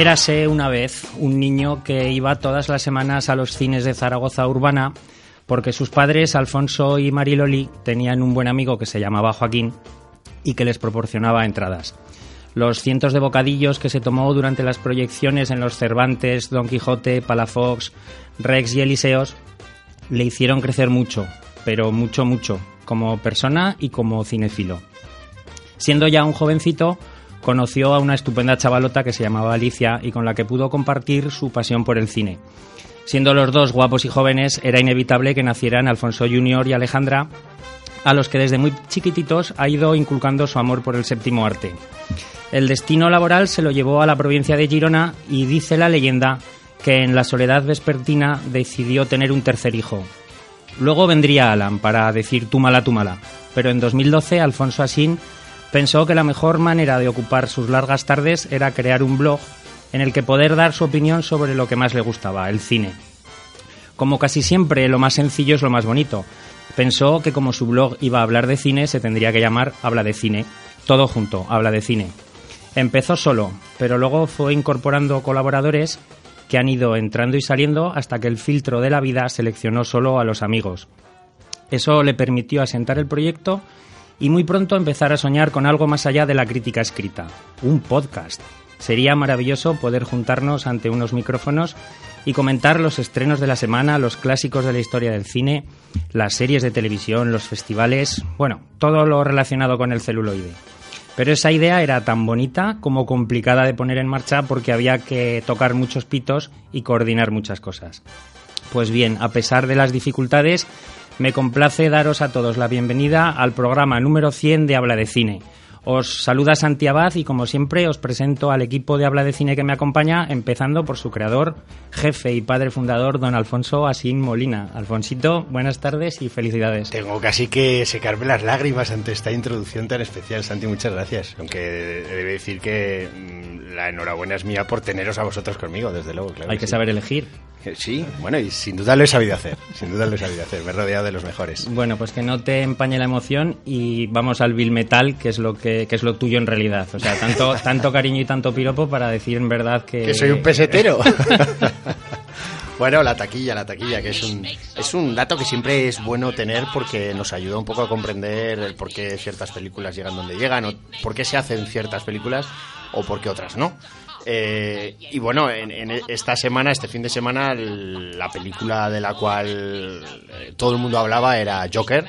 Érase una vez un niño que iba todas las semanas a los cines de Zaragoza Urbana porque sus padres, Alfonso y Mariloli, tenían un buen amigo que se llamaba Joaquín y que les proporcionaba entradas. Los cientos de bocadillos que se tomó durante las proyecciones en los Cervantes, Don Quijote, Palafox, Rex y Eliseos le hicieron crecer mucho, pero mucho, mucho, como persona y como cinefilo. Siendo ya un jovencito, conoció a una estupenda chavalota que se llamaba Alicia y con la que pudo compartir su pasión por el cine. Siendo los dos guapos y jóvenes, era inevitable que nacieran Alfonso Junior y Alejandra, a los que desde muy chiquititos ha ido inculcando su amor por el séptimo arte. El destino laboral se lo llevó a la provincia de Girona y dice la leyenda que en la soledad vespertina decidió tener un tercer hijo. Luego vendría Alan para decir tú mala, tú mala, pero en 2012 Alfonso Asín pensó que la mejor manera de ocupar sus largas tardes era crear un blog en el que poder dar su opinión sobre lo que más le gustaba, el cine. Como casi siempre, lo más sencillo es lo más bonito. Pensó que como su blog iba a hablar de cine, se tendría que llamar Habla de Cine. Todo junto, Habla de Cine. Empezó solo, pero luego fue incorporando colaboradores que han ido entrando y saliendo hasta que el filtro de la vida seleccionó solo a los amigos. Eso le permitió asentar el proyecto y muy pronto empezar a soñar con algo más allá de la crítica escrita, un podcast. Sería maravilloso poder juntarnos ante unos micrófonos y comentar los estrenos de la semana, los clásicos de la historia del cine, las series de televisión, los festivales, bueno, todo lo relacionado con el celuloide. Pero esa idea era tan bonita como complicada de poner en marcha porque había que tocar muchos pitos y coordinar muchas cosas. Pues bien, a pesar de las dificultades, me complace daros a todos la bienvenida al programa número 100 de Habla de Cine. Os saluda Santi Abad y como siempre os presento al equipo de Habla de Cine que me acompaña, empezando por su creador, jefe y padre fundador, don Alfonso Asín Molina. Alfonsito, buenas tardes y felicidades. Tengo casi que secarme las lágrimas ante esta introducción tan especial, Santi, muchas gracias. Aunque debe decir que mm, la enhorabuena es mía por teneros a vosotros conmigo, desde luego. Claro Hay que, saber elegir. Eh, sí, bueno, y sin duda lo he sabido hacer, sin duda lo he sabido hacer, me he rodeado de los mejores. Bueno, pues que no te empañe la emoción y vamos al Bill Metal, que es lo que que, es lo tuyo en realidad. O sea, tanto, tanto cariño y tanto piropo para decir en verdad que... Que soy un pesetero. Bueno, la taquilla, la taquilla, que es un, es un dato que siempre es bueno tener porque nos ayuda un poco a comprender el por qué ciertas películas llegan donde llegan, o por qué se hacen ciertas películas o por qué otras no. Eh, y bueno, en, en, esta semana, este fin de semana, la película de la cual eh, todo el mundo hablaba era Joker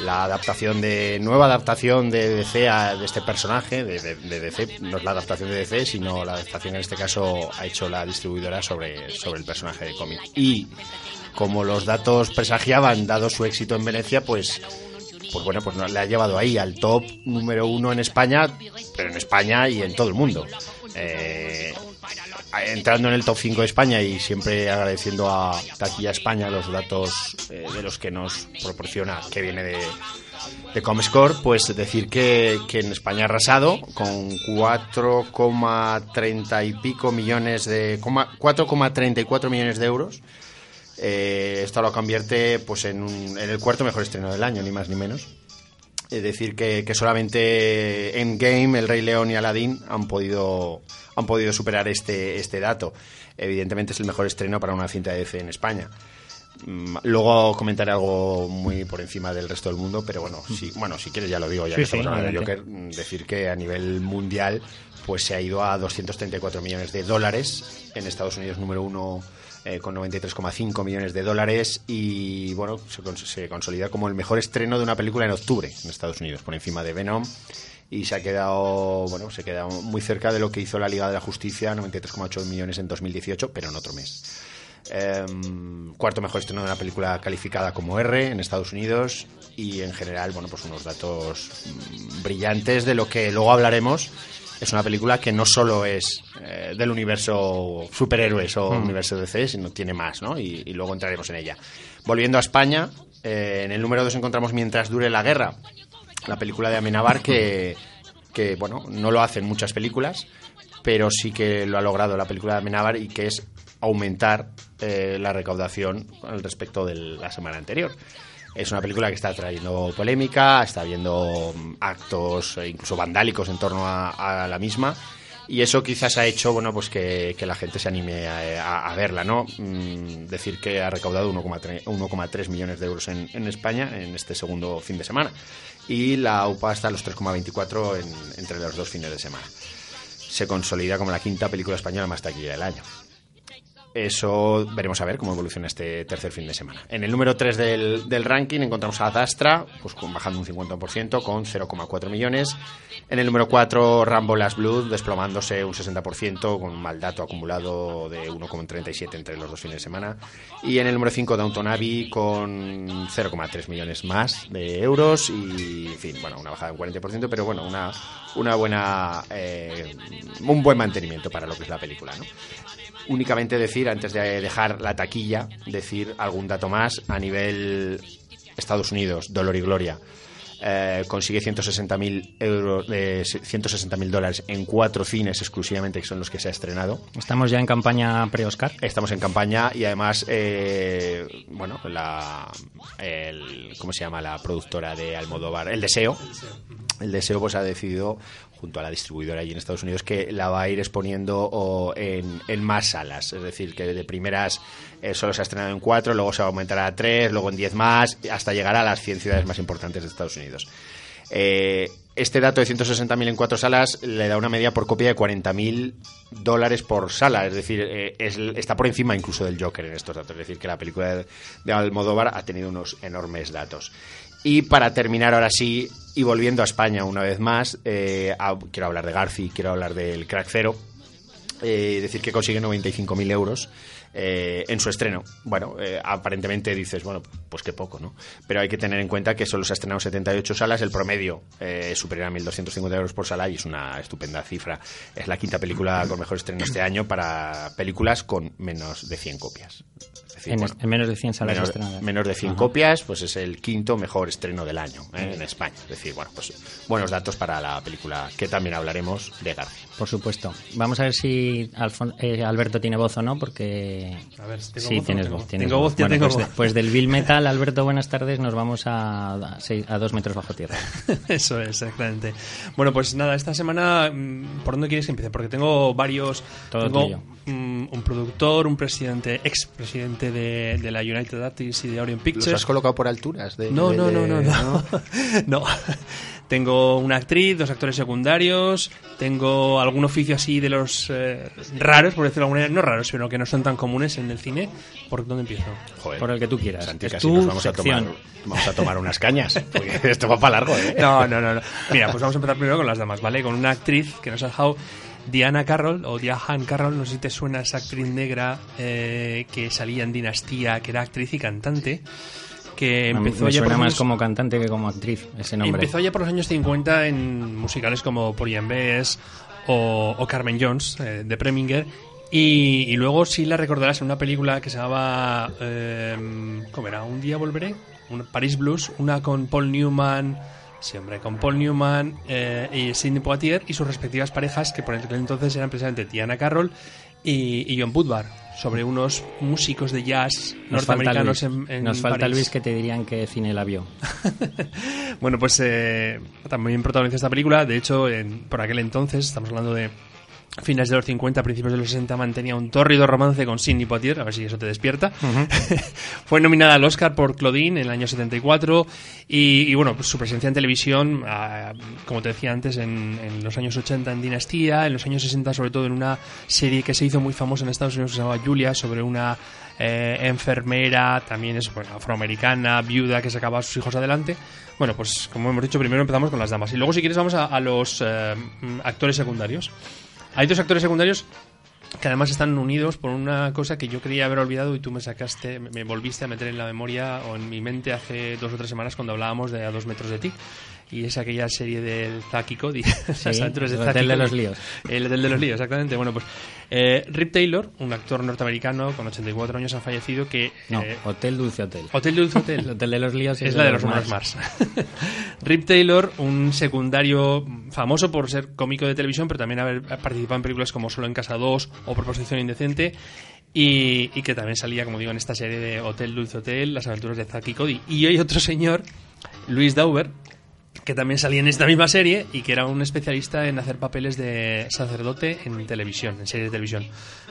la adaptación de nueva adaptación de DC a, de este personaje de, DC no es la adaptación de DC sino la adaptación en este caso ha hecho la distribuidora sobre, sobre el personaje de cómic. Y como los datos presagiaban dado su éxito en Venecia pues pues bueno pues le ha llevado ahí al top número uno en España pero en España y en todo el mundo. Eh, entrando en el top 5 de España y siempre agradeciendo a Taquilla España los datos eh, de los que nos proporciona, que viene de, de Comscore, pues decir que, en España ha arrasado con 4,30 y pico millones de 4,34 millones de euros. Eh, esto lo convierte pues en, un, en el cuarto mejor estreno del año, ni más ni menos. Es decir, que, que solamente en Game, El Rey León y Aladdin han podido han podido superar este, este dato. Evidentemente es el mejor estreno para una cinta de DC en España. Mm, luego comentaré algo muy por encima del resto del mundo, pero bueno, si, bueno, si quieres ya lo digo, ya Sí, que estamos sí, hablando de adelante. Joker, mm, decir que a nivel mundial pues se ha ido a 234 millones de dólares, en Estados Unidos número uno eh, con 93,5 millones de dólares y bueno, se, se consolida como el mejor estreno de una película en octubre en Estados Unidos, por encima de Venom y se ha quedado, bueno, se queda muy cerca de lo que hizo la Liga de la Justicia, 93,8 millones en 2018, pero en otro mes. Em, cuarto mejor estreno de una película calificada como R en Estados Unidos y en general, bueno, pues unos datos brillantes de lo que luego hablaremos. Es una película que no solo es eh, del universo superhéroes o Mm. universo DC, sino tiene más, ¿no? Y, y luego entraremos en ella. Volviendo a España, eh, en el número 2 encontramos Mientras dure la guerra, la película de Amenábar que, que, bueno, no lo hacen muchas películas, pero sí que lo ha logrado la película de Amenábar y que es aumentar eh, la recaudación al respecto de la semana anterior. Es una película que está trayendo polémica, está habiendo mm, actos eh, incluso vandálicos en torno a, a la misma. Y eso quizás ha hecho bueno pues que, la gente se anime a, verla, ¿no? Mm, decir que ha recaudado 1,3 1,3 millones de euros en, en España en este segundo fin de semana. Y la UPA está a los 3,24 en- entre los dos fines de semana. Se consolida como la quinta película española más taquilla del año. Eso veremos a ver cómo evoluciona este tercer fin de semana. En el número 3 del, del ranking encontramos a Dastra, pues con- bajando un 50% con 0,4 millones. En el número 4 Rambo Last Blood, desplomándose un 60% con un mal dato acumulado de 1,37 entre los dos fines de semana. Y en el número 5 Downton Abbey con 0,3 millones más de euros y, en fin, bueno, una bajada de un 40%, pero bueno, una, una buena, eh, un buen mantenimiento para lo que es la película, ¿no? Únicamente decir, antes de dejar la taquilla, decir algún dato más a nivel Estados Unidos, Dolor y Gloria. eh, consigue 160.000 euros, de 160.000 dólares en cuatro cines exclusivamente, que son los que se ha estrenado. Estamos ya en campaña pre-Oscar. Estamos en campaña y además, eh, bueno, la, el, ¿cómo se llama la productora de Almodóvar? El Deseo. El Deseo pues ha decidido, junto a la distribuidora allí en Estados Unidos, que la va a ir exponiendo o, en, más salas. Es decir, que de primeras eh, solo se ha estrenado en cuatro, luego se va a aumentar a tres, luego en diez más, hasta llegar a las 100 ciudades más importantes de Estados Unidos. Eh, este dato de 160.000 en cuatro salas le da una media por copia de 40.000 dólares por sala. Es decir, eh, es- está por encima incluso del Joker en estos datos. Es decir, que la película de Almodóvar ha tenido unos enormes datos. Y para terminar ahora sí, y volviendo a España una vez más, eh, quiero hablar de Garci, quiero hablar del Crack Zero. Eh, decir que consigue 95.000 euros eh, en su estreno. Bueno, eh, aparentemente dices, bueno, pues qué poco, ¿no? Pero hay que tener en cuenta que solo se ha estrenado 78 salas, el promedio es superior a 1.250 euros por sala y es una estupenda cifra. Es la quinta película con mejor estreno este año para películas con menos de 100 copias. Decir, En, bueno, en menos de 100 salas menos, estrenadas. menos de 100 Ajá. copias, pues es el quinto mejor estreno del año ¿eh? en España. Es decir, bueno, pues buenos datos para la película que también hablaremos de García. Por supuesto. Vamos a ver si Alfon- eh, Alberto tiene voz o no, porque... A ver, ¿tengo sí, voz no tienes tengo? voz. tienes Tengo voz, Bueno, tengo pues, de- voz. pues del Bill Metal, Alberto, buenas tardes, nos vamos a, a, seis- a dos metros bajo tierra. Eso es, exactamente. Bueno, pues nada, esta semana, mm, ¿por dónde quieres que empiece? Porque tengo varios. Todo tengo tuyo. mm, un productor, un presidente, ex presidente de, de la United Artists y de Orion ¿Los Pictures. has colocado por alturas? De, No, de- no, no, de- no, no. No. Tengo una actriz, dos actores secundarios, tengo algún oficio así de los eh, raros, por decirlo de alguna manera, no raros, sino que no son tan comunes en el cine. ¿Por dónde empiezo? Joder. Por el que tú quieras. Santi, casi nos vamos a, sección. tomar, vamos a tomar unas cañas. Porque esto va para largo, ¿eh? No, no, no, no. Mira, pues vamos a empezar primero con las damas, ¿vale? Con una actriz que nos ha dejado Diana Carroll, o Diane Carroll, no sé si te suena esa actriz negra eh, que salía en Dinastía, que era actriz y cantante, que empezó me allá por más años- como cantante que como actriz ese nombre. Empezó ya por los años 50 en musicales como and Bess o, o Carmen Jones eh, de Preminger. Y, y luego sí la recordarás en una película que se llamaba. eh, ¿Cómo era? Un día volveré. Un, Paris Blues. Una con Paul Newman. Sí, hombre, con Paul Newman eh, y Sidney Poitier y sus respectivas parejas, que por aquel entonces eran precisamente Tiana Carroll y, y John Woodward, sobre unos músicos de jazz Nos falta norteamericanos Luis, en, en Nos falta París. Luis que te dirían que cine la vio. Bueno, pues eh, también protagonizó esta película. De hecho, en- por aquel entonces, estamos hablando de fines de los 50, principios de los 60, mantenía un tórrido romance con Sidney Poitier, a ver si eso te despierta. Fue nominada al Oscar por Claudine en el año 74 y, y bueno, pues su presencia en televisión, ah, como te decía antes, en, en los años 80 en Dinastía, en los años 60 sobre todo en una serie que se hizo muy famosa en Estados Unidos que se llamaba Julia, sobre una eh, enfermera, también es bueno, afroamericana, viuda que sacaba a sus hijos adelante. Bueno, pues como hemos dicho, primero empezamos con las damas y luego si quieres vamos a, a los eh, actores secundarios. Hay dos actores secundarios que además están unidos por una cosa que yo creía haber olvidado y tú me sacaste, me volviste a meter en la memoria o en mi mente hace dos o tres semanas cuando hablábamos de A dos metros de ti. Y es aquella serie del Zack y Cody. las aventuras de el hotel de los líos. El hotel de los líos, exactamente. Bueno, pues eh, Rip Taylor, un actor norteamericano con 84 años, ha fallecido que... No, eh, Hotel Dulce Hotel. Hotel Dulce El Hotel. hotel de los líos Es la de los Mars. Rip Taylor, un secundario famoso por ser cómico de televisión, pero también haber participado en películas como Solo en Casa 2 o Proposición Indecente. Y, y que también salía, como digo, en esta serie de Hotel Dulce Hotel, Las aventuras de Zack y Cody. Y hay otro señor, Luis Dauber, que también salía en esta misma serie y que era un especialista en hacer papeles de sacerdote en televisión, en series de televisión,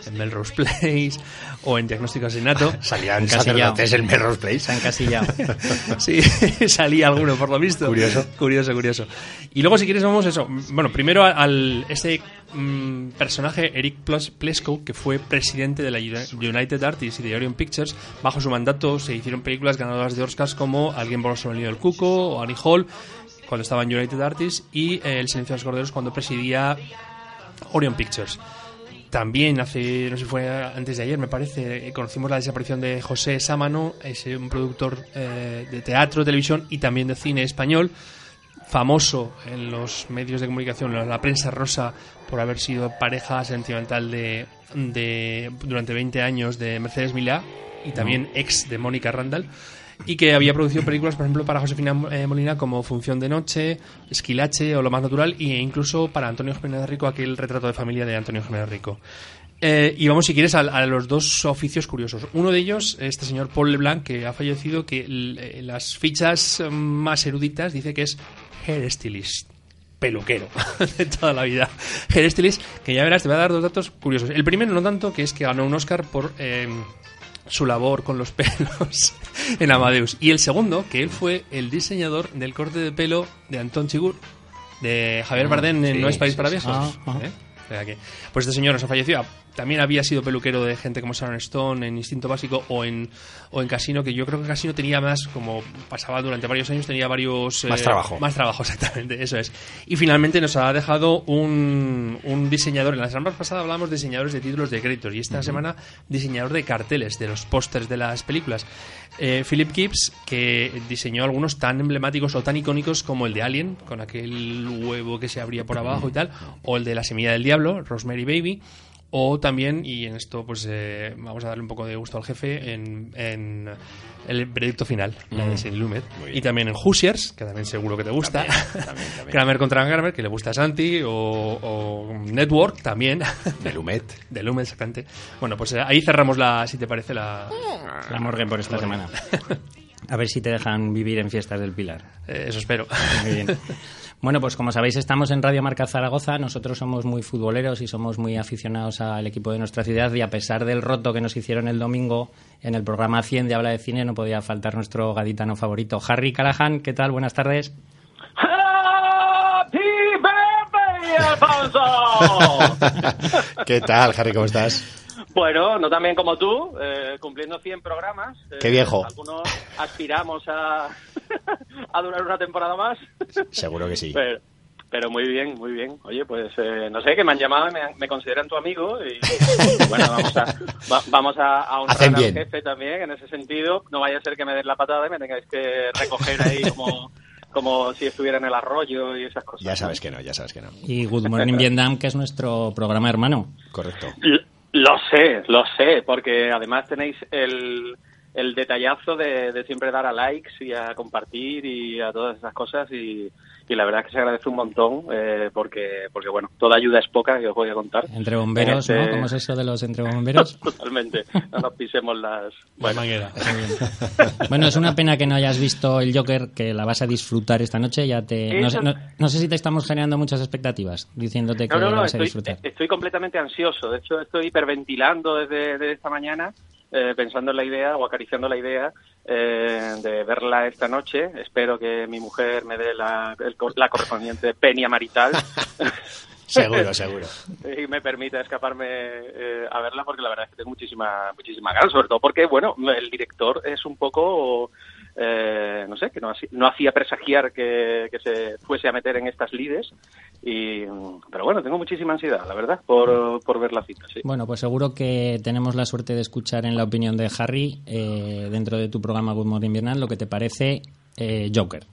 en Melrose Place o en Diagnóstico Asesinato. Salían sacerdotes en Melrose Place. Encasillado. Sí, salía alguno por lo visto. Curioso. Curioso, curioso. Y luego, si quieres, vamos eso. Bueno, primero al, ese mm, personaje, Eric Pleskow, que fue presidente de la Uni- United Artists y de Orion Pictures. Bajo su mandato se hicieron películas ganadoras de Oscars como Alguien sobre el nido del cuco o Annie Hall, cuando estaba en United Artists, y eh, El silencio de los corderos cuando presidía Orion Pictures. También hace, no sé si fue antes de ayer, me parece, eh, conocimos la desaparición de José Sámano, es un productor eh, de teatro, televisión y también de cine español, famoso en los medios de comunicación, en la prensa rosa, por haber sido pareja sentimental de, de durante 20 años de Mercedes Milá y también ex de Mónica Randall y que había producido películas, por ejemplo, para Josefina eh, Molina como Función de Noche, Esquilache o Lo Más Natural, e incluso para Antonio Jiménez Rico, aquel retrato de familia de Antonio Jiménez Rico. Eh, y vamos, si quieres, a, los dos oficios curiosos. Uno de ellos, este señor Paul Leblanc, que ha fallecido, que eh, las fichas más eruditas dice que es hairstylist peluquero de toda la vida. Hairstylist, que ya verás, te voy a dar dos datos curiosos. El primero, no tanto, que es que ganó un Oscar por su labor con los pelos en Amadeus. Y el segundo, que él fue el diseñador del corte de pelo de Anton Chigur, de Javier Bardem en sí, No es País para. Viejos. Ah, ah. ¿eh? Sea que, pues este señor nos ha fallecido. También había sido peluquero de gente como Sharon Stone en Instinto Básico o en, o en Casino, que yo creo que Casino tenía más, como pasaba durante varios años, tenía varios... Más trabajo. Más trabajo, exactamente, eso es. Y finalmente nos ha dejado un, un diseñador. En la semana pasada hablábamos de diseñadores de títulos de créditos y esta semana diseñador de carteles, de los pósters de las películas. Eh, Philip Gibbs, que diseñó algunos tan emblemáticos o tan icónicos como el de Alien, con aquel huevo que se abría por abajo y tal, o el de La Semilla del Diablo, Rosemary Baby, o también, y en esto pues eh, vamos a darle un poco de gusto al jefe, en, en el veredicto final, la de Saint Lumet, y también en Hoosiers, que también seguro que te gusta, Kramer contra Kramer, que le gusta a Santi, o, o Network también, De Lumet. de Lumet, exactamente. Bueno, pues eh, ahí cerramos la, si te parece, la... La morgue por esta semana. A ver si te dejan vivir en fiestas del Pilar. eh, eso espero. Muy bien. Bueno, pues como sabéis, estamos en Radio Marca Zaragoza. Nosotros somos muy futboleros y somos muy aficionados al equipo de nuestra ciudad. Y a pesar del roto que nos hicieron el domingo en el programa 100 de Habla de Cine, no podía faltar nuestro gaditano favorito, Harry Callahan. ¿Qué tal? Buenas tardes. Happy birthday, Alfonso. ¿Qué tal, Harry? ¿Cómo estás? Bueno, no tan bien como tú, eh, cumpliendo 100 programas. eh, Qué viejo. Algunos aspiramos a, a durar una temporada más. Seguro que sí. Pero, pero muy bien, muy bien. Oye, pues eh, no sé, que me han llamado y me, han- me consideran tu amigo. Y bueno, vamos a, va- vamos a, a honrar Hacen al jefe también en ese sentido. No vaya a ser que me den la patada y me tengáis que recoger ahí como, como si estuviera en el arroyo y esas cosas. Ya sabes que no, ya sabes que no. Y Good Morning Vietnam, que es nuestro programa hermano. Correcto. Lo sé, lo sé, porque además tenéis el, el detallazo de, de siempre dar a likes y a compartir y a todas esas cosas y, y la verdad es que se agradece un montón eh, porque, porque, bueno, toda ayuda es poca, que os voy a contar. Entre bomberos, ¿no? Este- ¿Cómo es eso de los entre bomberos? Totalmente, no nos pisemos las... Bueno, Bueno, es una pena que no hayas visto el Joker, que la vas a disfrutar esta noche. Ya te, no, sé, no- no sé si te estamos generando muchas expectativas diciéndote que no, no, la no, vas a disfrutar. estoy completamente ansioso. De hecho, estoy hiperventilando desde, desde esta mañana, eh, pensando en la idea o acariciando la idea eh, de verla esta noche. Espero que mi mujer me dé la, el la correspondiente peña marital. Seguro, seguro. y me permita escaparme eh, a verla porque la verdad es que tengo muchísima muchísima ganas sobre todo porque bueno el director es un poco eh, no sé que no, haci- no hacía presagiar que, que se fuese a meter en estas lides y pero bueno tengo muchísima ansiedad la verdad por, por ver la cita sí Bueno, pues seguro que tenemos la suerte de escuchar en la opinión de Harry, eh, dentro de tu programa Good Morning Vietnam, lo que te parece eh, Joker.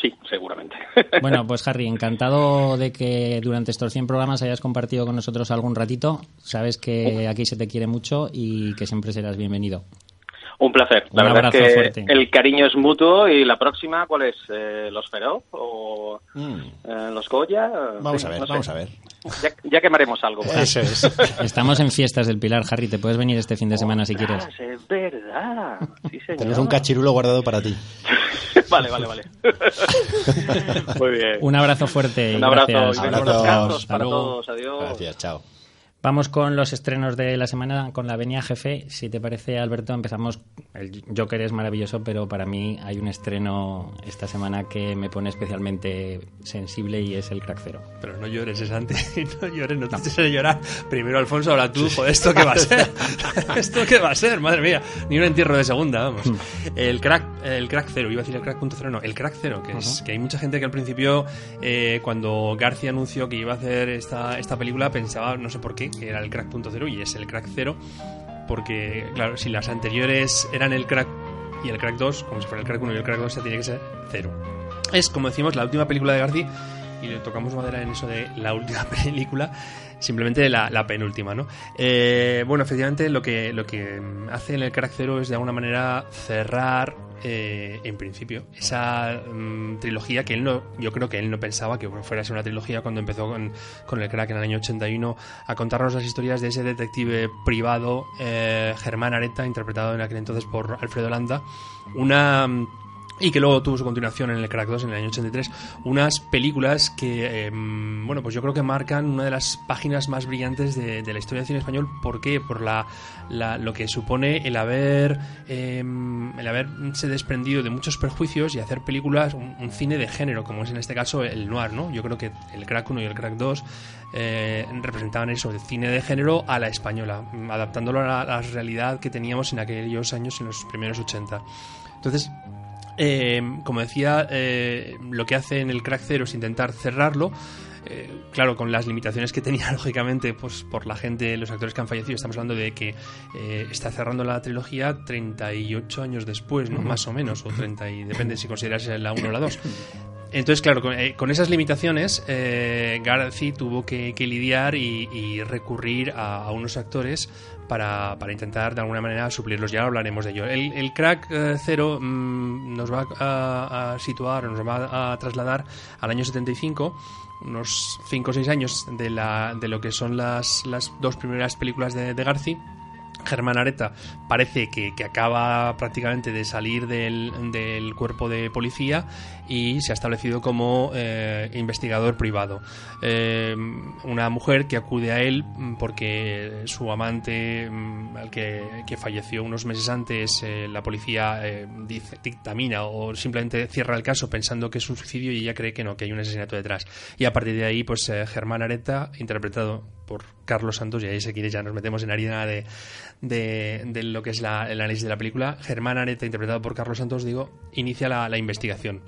sí seguramente Bueno, pues Harry, encantado de que durante estos 100 programas hayas compartido con nosotros algún ratito. Sabes que aquí se te quiere mucho y que siempre serás bienvenido. Un placer la Un verdad abrazo es que fuerte. el cariño es mutuo y la próxima cuál es Eh, los Feroz o Mm, eh, los Goya Vamos Sí, a ver, no sé. vamos a ver. ya, ya quemaremos algo. Eso es. Estamos en fiestas del Pilar, Harry. Te puedes venir este fin de semana si quieres. Es verdad. Sí, señor. Tenemos un cachirulo guardado para ti. vale, vale, vale. Muy bien. Un abrazo fuerte. y Un abrazo. gracias. descansos Hasta para todos. Adiós. Gracias, chao. Vamos con los estrenos de la semana con la Venia Jefe. Si te parece, Alberto, empezamos. El Joker es maravilloso, pero para mí hay un estreno esta semana que me pone especialmente sensible y es el Crack Zero. Pero no llores, es antes. No llores, no te a llorar. Primero Alfonso, ahora tú. Joder, ¿esto qué va a ser? ¿Esto qué va a ser? Madre mía. Ni un entierro de segunda, vamos. El crack, el crack cero, iba a decir el crack punto cero, no. El crack cero, que es que hay mucha gente que al principio, eh, cuando García anunció que iba a hacer esta, esta película, pensaba, no sé por qué, que era el crack y es el crack cero. Porque, claro, si las anteriores eran el crack y el crack 2, como si fuera el crack 1 y el crack 2, se tiene que ser cero. Es, como decimos, la última película de García y le tocamos madera en eso de la última película, simplemente la, la penúltima, ¿no? Eh, bueno, efectivamente lo que, lo que hace en el Crack Zero es de alguna manera cerrar, eh, en principio, esa mm, trilogía que él no, yo creo que él no pensaba que fuera a ser una trilogía cuando empezó con, con el Crack en el año 81 a contarnos las historias de ese detective privado, eh, Germán Areta, interpretado en aquel entonces por Alfredo Landa, una... y que luego tuvo su continuación en el Crack 2 en el año 83, unas películas que, eh, bueno, pues yo creo que marcan una de las páginas más brillantes de, la historia del cine español. ¿Por qué? Por la, la- lo que supone el haber eh, el haberse desprendido de muchos perjuicios y hacer películas, un, cine de género, como es en este caso el noir, ¿no? Yo creo que el Crack 1 y el Crack 2 eh, representaban eso, el cine de género a la española, adaptándolo a la, a la realidad que teníamos en aquellos años, en los primeros 80. Entonces, eh, como decía, eh, lo que hace en el Crack Zero es intentar cerrarlo. eh, claro, con las limitaciones que tenía, lógicamente, pues por la gente, los actores que han fallecido, estamos hablando de que eh, está cerrando la trilogía 38 años después, ¿no? Más o menos, o 30, y depende si consideras la 1 o la 2. Entonces, claro, con, eh, con esas limitaciones, eh, Garci tuvo que, que lidiar y, y recurrir a, a unos actores para, para intentar de alguna manera suplirlos. Ya hablaremos de ello. El, crack eh, cero mm, nos va a, a situar, nos va a trasladar al año 75 unos 5 o 6 años de, la, de lo que son las, las dos primeras películas de, de Garci. Germán Areta parece que, acaba prácticamente de salir del, cuerpo de policía y se ha establecido como eh, investigador privado. Eh, una mujer que acude a él porque su amante, mm, al que, falleció unos meses antes, eh, la policía dice, dictamina o simplemente cierra el caso pensando que es un suicidio y ella cree que no, que hay un asesinato detrás. Y a partir de ahí, pues Germán Areta, interpretado por Carlos Santos, y ahí si quieres ya nos metemos en harina de, de, de lo que es la- el análisis de la película. Germán Areta, interpretado por Carlos Santos, digo, inicia la, investigación.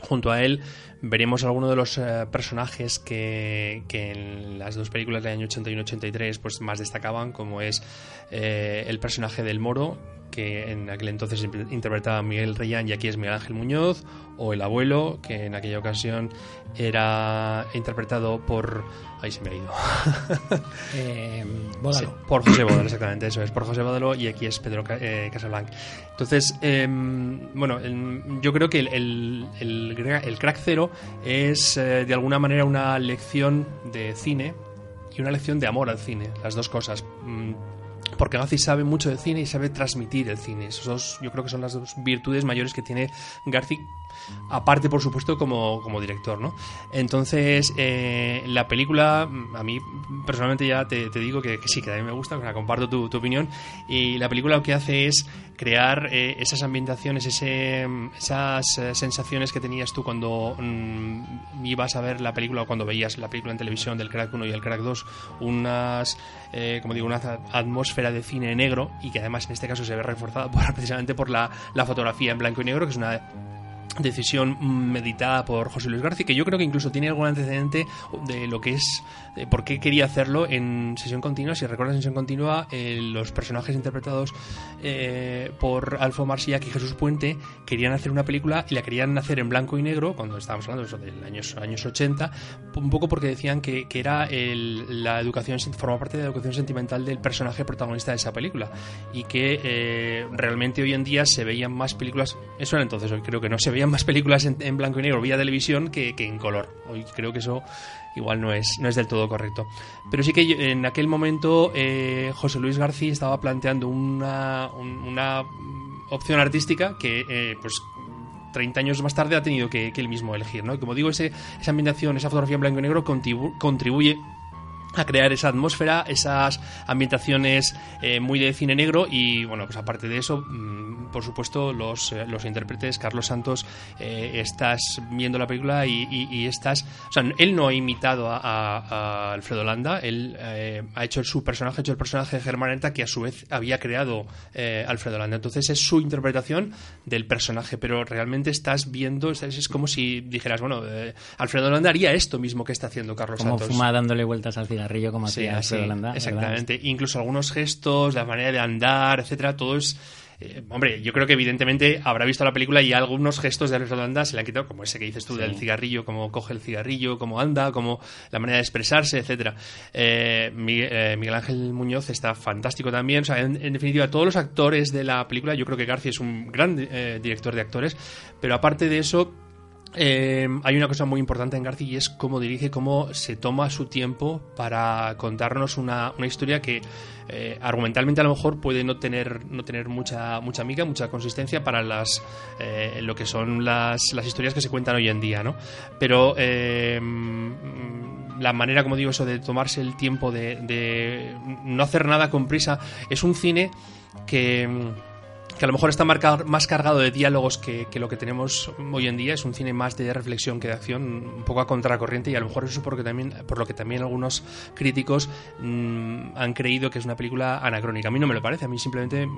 Junto a él veremos algunos de los eh, personajes que, que en las dos películas del año 81-83 pues más destacaban, como es eh, el personaje del Moro, que en aquel entonces interpretaba Miguel Reyán y aquí es Miguel Ángel Muñoz, o el abuelo, que en aquella ocasión era interpretado por... Ahí se me ha ido. Eh. Sí, por José Bódalo, exactamente, eso es, por José Bódalo y aquí es Pedro eh, Casablanc. Entonces, em, bueno, yo creo que el, el, el crack cero es eh, de alguna manera una lección de cine y una lección de amor al cine, las dos cosas. Porque Garci sabe mucho de cine y sabe transmitir el cine. Esos yo creo que son las dos virtudes mayores que tiene Garci aparte por supuesto como, director ¿no? entonces eh, la película a mí personalmente ya te, digo que, sí que a mí me gusta comparto tu, tu, opinión y la película lo que hace es crear eh, esas ambientaciones esas eh, sensaciones que tenías tú cuando mm, ibas a ver la película o cuando veías la película en televisión del Crack 1 y el Crack 2 unas como digo una atmósfera de cine negro y que además en este caso se ve reforzada precisamente por la, la fotografía en blanco y negro que es una decisión meditada por José Luis García, que yo creo que incluso tiene algún antecedente de lo que es, de por qué quería hacerlo en sesión continua. Si recuerdas en sesión continua, eh, los personajes interpretados eh, por Alfo Marsillac y Jesús Puente querían hacer una película y la querían hacer en blanco y negro, cuando estábamos hablando de eso, años, años 80, un poco porque decían que, que era la educación, forma parte de la educación sentimental del personaje protagonista de esa película y que eh, realmente hoy en día se veían más películas, eso era entonces, hoy creo que no se veía más películas en, blanco y negro vía televisión que, en color. Hoy creo que eso igual no es, no es del todo correcto. Pero sí que en aquel momento eh, José Luis García estaba planteando una, una opción artística que, eh, pues, 30 años más tarde ha tenido que, que él mismo elegir, ¿no? Y como digo, ese, esa ambientación, esa fotografía en blanco y negro contribuye a crear esa atmósfera, esas ambientaciones eh, muy de cine negro y bueno, pues aparte de eso, mm, por supuesto, los, eh, los intérpretes, Carlos Santos, eh, estás viendo la película y, estás, o sea, él no ha imitado a, Alfredo Landa, él ha hecho su personaje, ha hecho el personaje de Germán que a su vez había creado Alfredo Landa, entonces es su interpretación del personaje, pero realmente estás viendo, es, como si dijeras, bueno, Alfredo Landa haría esto mismo que está haciendo Carlos como Santos. fuma dándole vueltas al cigarro como hacía Exactamente. Incluso algunos gestos, la manera de andar, etcétera, todo es. Eh, hombre, yo creo que evidentemente habrá visto la película y algunos gestos de Alfredo Landa se le han quitado, como ese que dices tú del cigarrillo, cómo coge el cigarrillo, cómo anda, como la manera de expresarse, etcétera. Eh, eh, Miguel, Ángel Muñoz está fantástico también. O sea, en, definitiva, todos los actores de la película, yo creo que García es un gran director de actores, pero aparte de eso, eh, hay una cosa muy importante en García y es cómo dirige, cómo se toma su tiempo para contarnos una, historia que eh, argumentalmente a lo mejor puede no tener, no tener mucha, mucha amiga, mucha consistencia para las, eh, lo que son las, las, historias que se cuentan hoy en día, ¿no? Pero la manera, como digo, eso de tomarse el tiempo de, de no hacer nada con prisa, es un cine que que a lo mejor está más cargado de diálogos que, lo que tenemos hoy en día. Es un cine más de reflexión que de acción, un poco a contracorriente y a lo mejor eso porque también, por lo que también algunos críticos mm, han creído que es una película anacrónica. A mí no me lo parece, a mí simplemente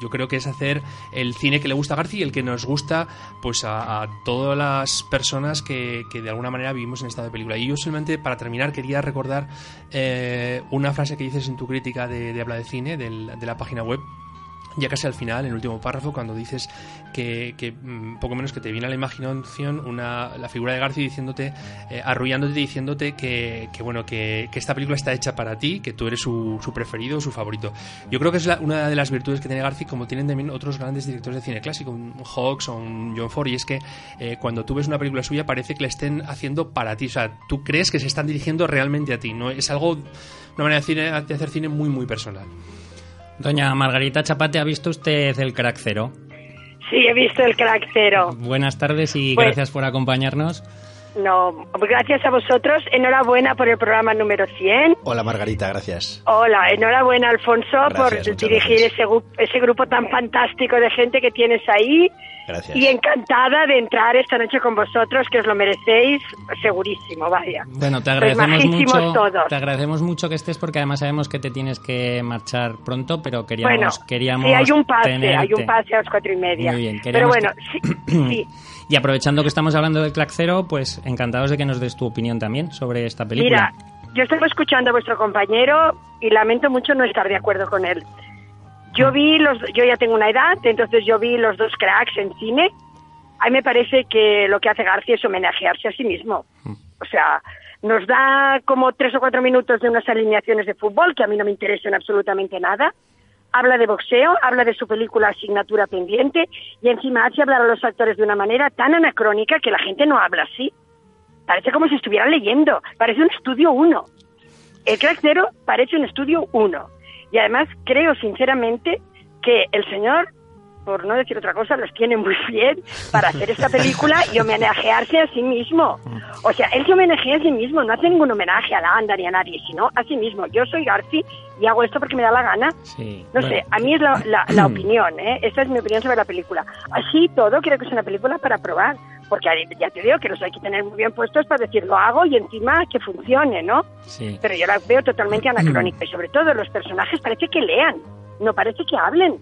yo creo que es hacer el cine que le gusta a García y el que nos gusta pues a, todas las personas que, de alguna manera vivimos en estado de película. Y yo solamente para terminar quería recordar eh, una frase que dices en tu crítica de, Habla de Cine, de la página web, ya casi al final, en el último párrafo, cuando dices que, mm, poco menos que te viene a la imaginación una, la figura de García diciéndote, eh, arrullándote diciéndote que, que bueno, que, que, esta película está hecha para ti, que tú eres su, su preferido, su favorito. Yo creo que es una de las virtudes que tiene García, como tienen también otros grandes directores de cine clásico, un Hawks o un John Ford, y es que eh, cuando tú ves una película suya parece que la estén haciendo para ti, o sea, tú crees que se están dirigiendo realmente a ti, no es algo, una manera de hacer cine muy, muy personal. Doña Margarita Chapate, ¿ha visto usted el crack cero? Sí, he visto el crack cero. Buenas tardes y pues gracias por acompañarnos. No, gracias a vosotros. Enhorabuena por el programa número 100. Hola Margarita, gracias. Hola, enhorabuena Alfonso por dirigir ese, ese grupo tan fantástico de gente que tienes ahí y encantada de entrar esta noche con vosotros, que os lo merecéis, segurísimo, vaya. Bueno, te agradecemos mucho. Te agradecemos mucho que estés porque además sabemos que te tienes que marchar pronto, pero queríamos bueno, queríamos sí, hay un pase, hay un pase a las cuatro y media. Muy bien, pero bueno, sí, Y aprovechando que estamos hablando del Clack Cero, pues encantados de que nos des tu opinión también sobre esta película. Mira, yo estaba escuchando a vuestro compañero y lamento mucho no estar de acuerdo con él. Yo vi los, yo ya tengo una edad, entonces yo vi los dos cracks en cine. A mí me parece que lo que hace García es homenajearse a sí mismo. O sea, nos da como tres o cuatro minutos de unas alineaciones de fútbol que a mí no me interesan absolutamente nada. habla de boxeo, habla de su película Asignatura Pendiente y encima hace hablar a los actores de una manera tan anacrónica que la gente no habla así. Parece como si estuviera leyendo, parece un estudio uno. El crack cero parece un estudio uno. Y además creo sinceramente que el señor por no decir otra cosa, los tiene muy bien para hacer esta película y homenajearse a sí mismo. O sea, él se homenajea a sí mismo, no hace ningún homenaje a la ni a nadie, sino a sí mismo. Yo soy Garci y hago esto porque me da la gana. no sé, a mí es la, la, opinión, ¿eh? Esta es mi opinión sobre la película. Así todo, creo que es una película para probar. Porque ya te digo que los hay que tener muy bien puestos para decir lo hago y encima que funcione, ¿no? Sí. Pero yo la veo totalmente anacrónica y sobre todo los personajes parece que lean, no parece que hablen.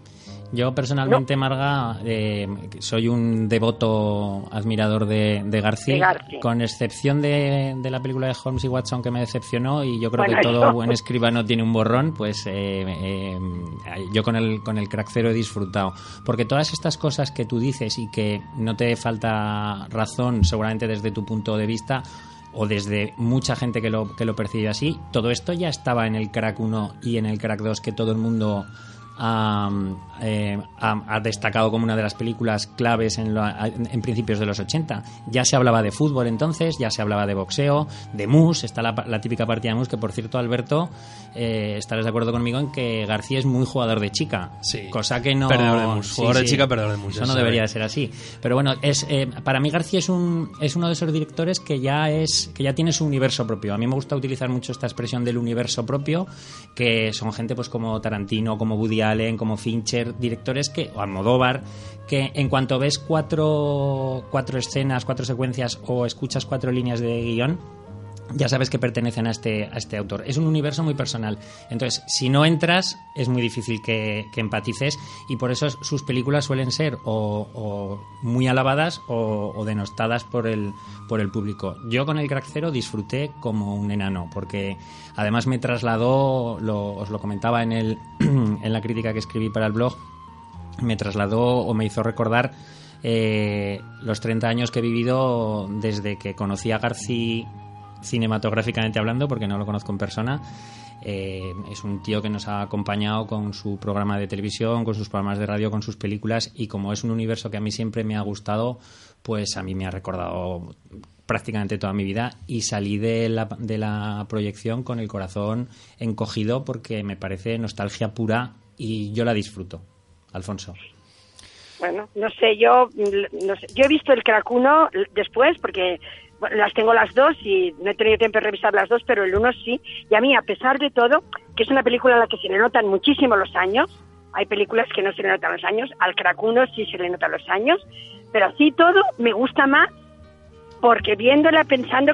Yo personalmente, Marga, eh, soy un devoto admirador de, de, García, con excepción de, la película de Holmes y Watson que me decepcionó y yo creo que todo buen escribano tiene un borrón, pues eh, eh, yo con el, con el crack cero he disfrutado. Porque todas estas cosas que tú dices y que no te falta razón seguramente desde tu punto de vista, o desde mucha gente que lo, que lo percibe así, todo esto ya estaba en el crack 1 y en el crack 2 que todo el mundo eh, ha, destacado como una de las películas claves en, en, principios de los 80. Ya se hablaba de fútbol entonces, ya se hablaba de boxeo, de mus, está la, típica partida de mus, que por cierto, Alberto, eh, estarás de acuerdo conmigo en que García es muy jugador de chica, sí. cosa que no... Perdedor de mus, jugador de chica, perdedor de mus. Eso no debería de ser así. Pero bueno, es, eh, para mí García es, un, es uno de esos directores que ya, es, que ya tiene su universo propio. A mí me gusta utilizar mucho esta expresión del universo propio, que son gente pues como Tarantino, como Woody como Fincher, directores que, o Almodóvar, que en cuanto ves cuatro, cuatro escenas, cuatro secuencias o escuchas cuatro líneas de guion, ya sabes que pertenecen a este, a este autor. Es un universo muy personal. Entonces, si no entras, es muy difícil que, empatices y por eso sus películas suelen ser o, muy alabadas o, denostadas por el, por el público. Yo con el Crack disfruté como un enano, porque además me trasladó, os lo comentaba en, el, en la crítica que escribí para el blog, me trasladó o me hizo recordar eh, los 30 años que he vivido desde que conocí a García cinematográficamente hablando, porque no lo conozco en persona. Eh, es un tío que nos ha acompañado con su programa de televisión, con sus programas de radio, con sus películas y como es un universo que a mí siempre me ha gustado, pues a mí me ha recordado prácticamente toda mi vida y salí de la, de la proyección con el corazón encogido porque me parece nostalgia pura y yo la disfruto. Alfonso. Bueno, no sé, yo no sé, yo he visto el Cracuno después porque las tengo las dos y no he tenido tiempo de revisar las dos, pero el uno sí. Y a mí, a pesar de todo, que es una película a la que se le notan muchísimo los años, hay películas que no se le notan los años, al Cracuno sí se le notan los años, pero así todo me gusta más porque viéndola pensando,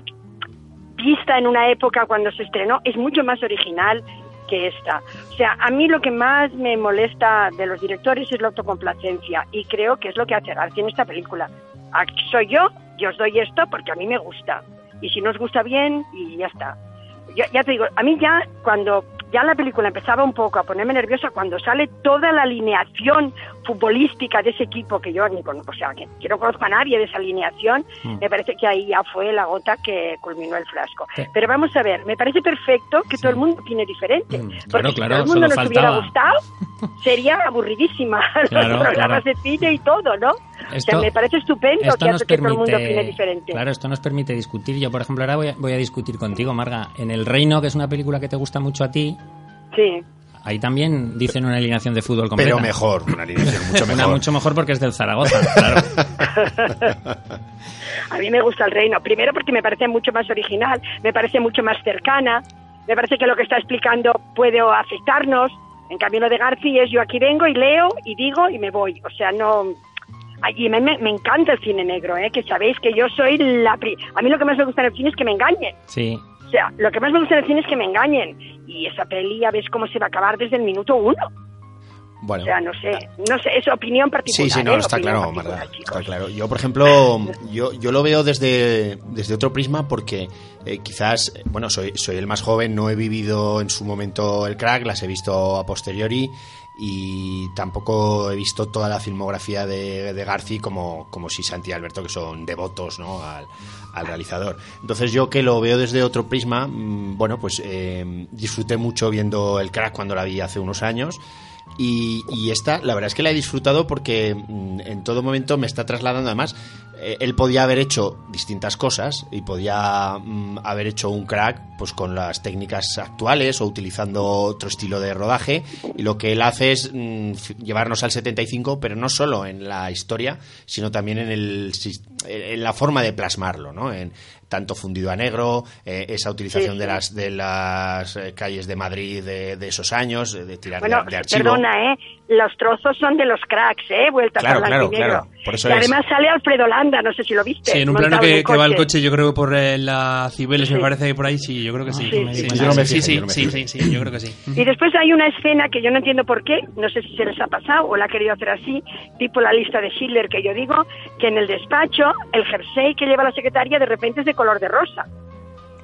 vista en una época cuando se estrenó, es mucho más original que esta. O sea, a mí lo que más me molesta de los directores es la autocomplacencia y creo que es lo que hace García en esta película. Soy yo yo os doy esto porque a mí me gusta. Y si no os gusta bien, y ya está. ya te digo, a mí ya cuando ya la película empezaba un poco a ponerme nerviosa cuando sale toda la alineación futbolística de ese equipo que yo ni conozco, o sea, que, no conozco a nadie de esa alineación, mm. me parece que ahí ya fue la gota que culminó el frasco. Pero vamos a ver, me parece perfecto que todo el mundo opine diferente, mm, porque si todo el mundo nos hubiera gustado, sería aburridísima los programas de cine y todo, ¿no? o sea, me parece estupendo que, hace que todo el mundo opine diferente. Claro, esto nos permite discutir. Yo, por ejemplo, ahora voy a, voy a discutir contigo, Marga. En El Reino, que es una película que te gusta mucho a ti, Sí. Ahí también dicen una alineación de fútbol completa. Pero mejor, una alineación mucho mejor. mucho mejor porque es del Zaragoza, claro. a mí me gusta el reino. Primero porque me parece mucho más original, me parece mucho más cercana, me parece que lo que está explicando puede afectarnos. En cambio, lo de García es yo aquí vengo y leo y digo y me voy. O sea, no... Y me, me, encanta el cine negro, ¿eh? que sabéis que yo soy la... A mí lo que más me gusta en el cine es que me engañen. Sí. O sea, lo que más me gusta en el cine es que me engañen. Y esa peli ya ves cómo se va a acabar desde el minuto uno. Bueno. O sea, no sé, no sé, es opinión particular. Sí, sí, no, ¿eh? está claro, Marta, está claro. Yo, por ejemplo, yo, yo lo veo desde, desde otro prisma porque eh, quizás, bueno, soy, soy el más joven, no he vivido en su momento el crack, las he visto a posteriori y tampoco he visto toda la filmografía de, de Garci como, como si Santi y Alberto, que son devotos ¿no? al, al realizador. Entonces yo que lo veo desde otro prisma, mm, bueno, pues eh, disfruté mucho viendo el crack cuando la vi hace unos años. Y, y esta, la verdad es que la he disfrutado porque mm, en todo momento me está trasladando, además, él podía haber hecho distintas cosas y podía mm, haber hecho un crack pues con las técnicas actuales o utilizando otro estilo de rodaje y lo que él hace es mm, llevarnos al 75 pero no solo en la historia sino también en el en la forma de plasmarlo ¿no? en tanto fundido a negro eh, esa utilización Sí, de las de las eh, calles de Madrid de, de esos años de, de tirar de- Bueno, de, archivo perdona, ¿eh? Los trozos son de los cracks, ¿eh? Vueltas Claro, a blanco claro, y negro. claro. Por eso y es. además sale Alfredo Landa, no sé si lo viste. Sí, en un plano que, va el coche, yo creo por eh, la Cibeles, me Sí. parece que por ahí, sí, yo creo que sí. Sí, Sí, sí. sí, Yo me me creo que sí. Y después hay una escena que yo no entiendo por qué, no sé si se les ha pasado o la ha querido hacer así, tipo la lista de Schindler que yo digo, que en el despacho el jersey que lleva la secretaria de repente es de color de rosa.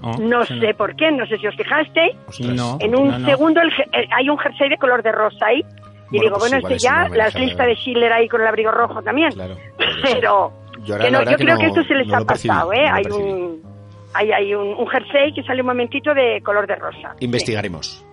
Oh, No sí, sé por qué, no sé si os fijasteis. No, En un no, no. segundo el je- eh, hay un jersey de color de rosa ahí. Y Bueno, digo, pues bueno, este ya, las listas de Schindler ahí con el abrigo rojo también. Claro. Pero Yo que yo que creo no- que esto se les no ha percibí, pasado, ¿eh? hay un, hay, hay un, un jersey que sale un momentito de color de rosa. investigaremos Sí,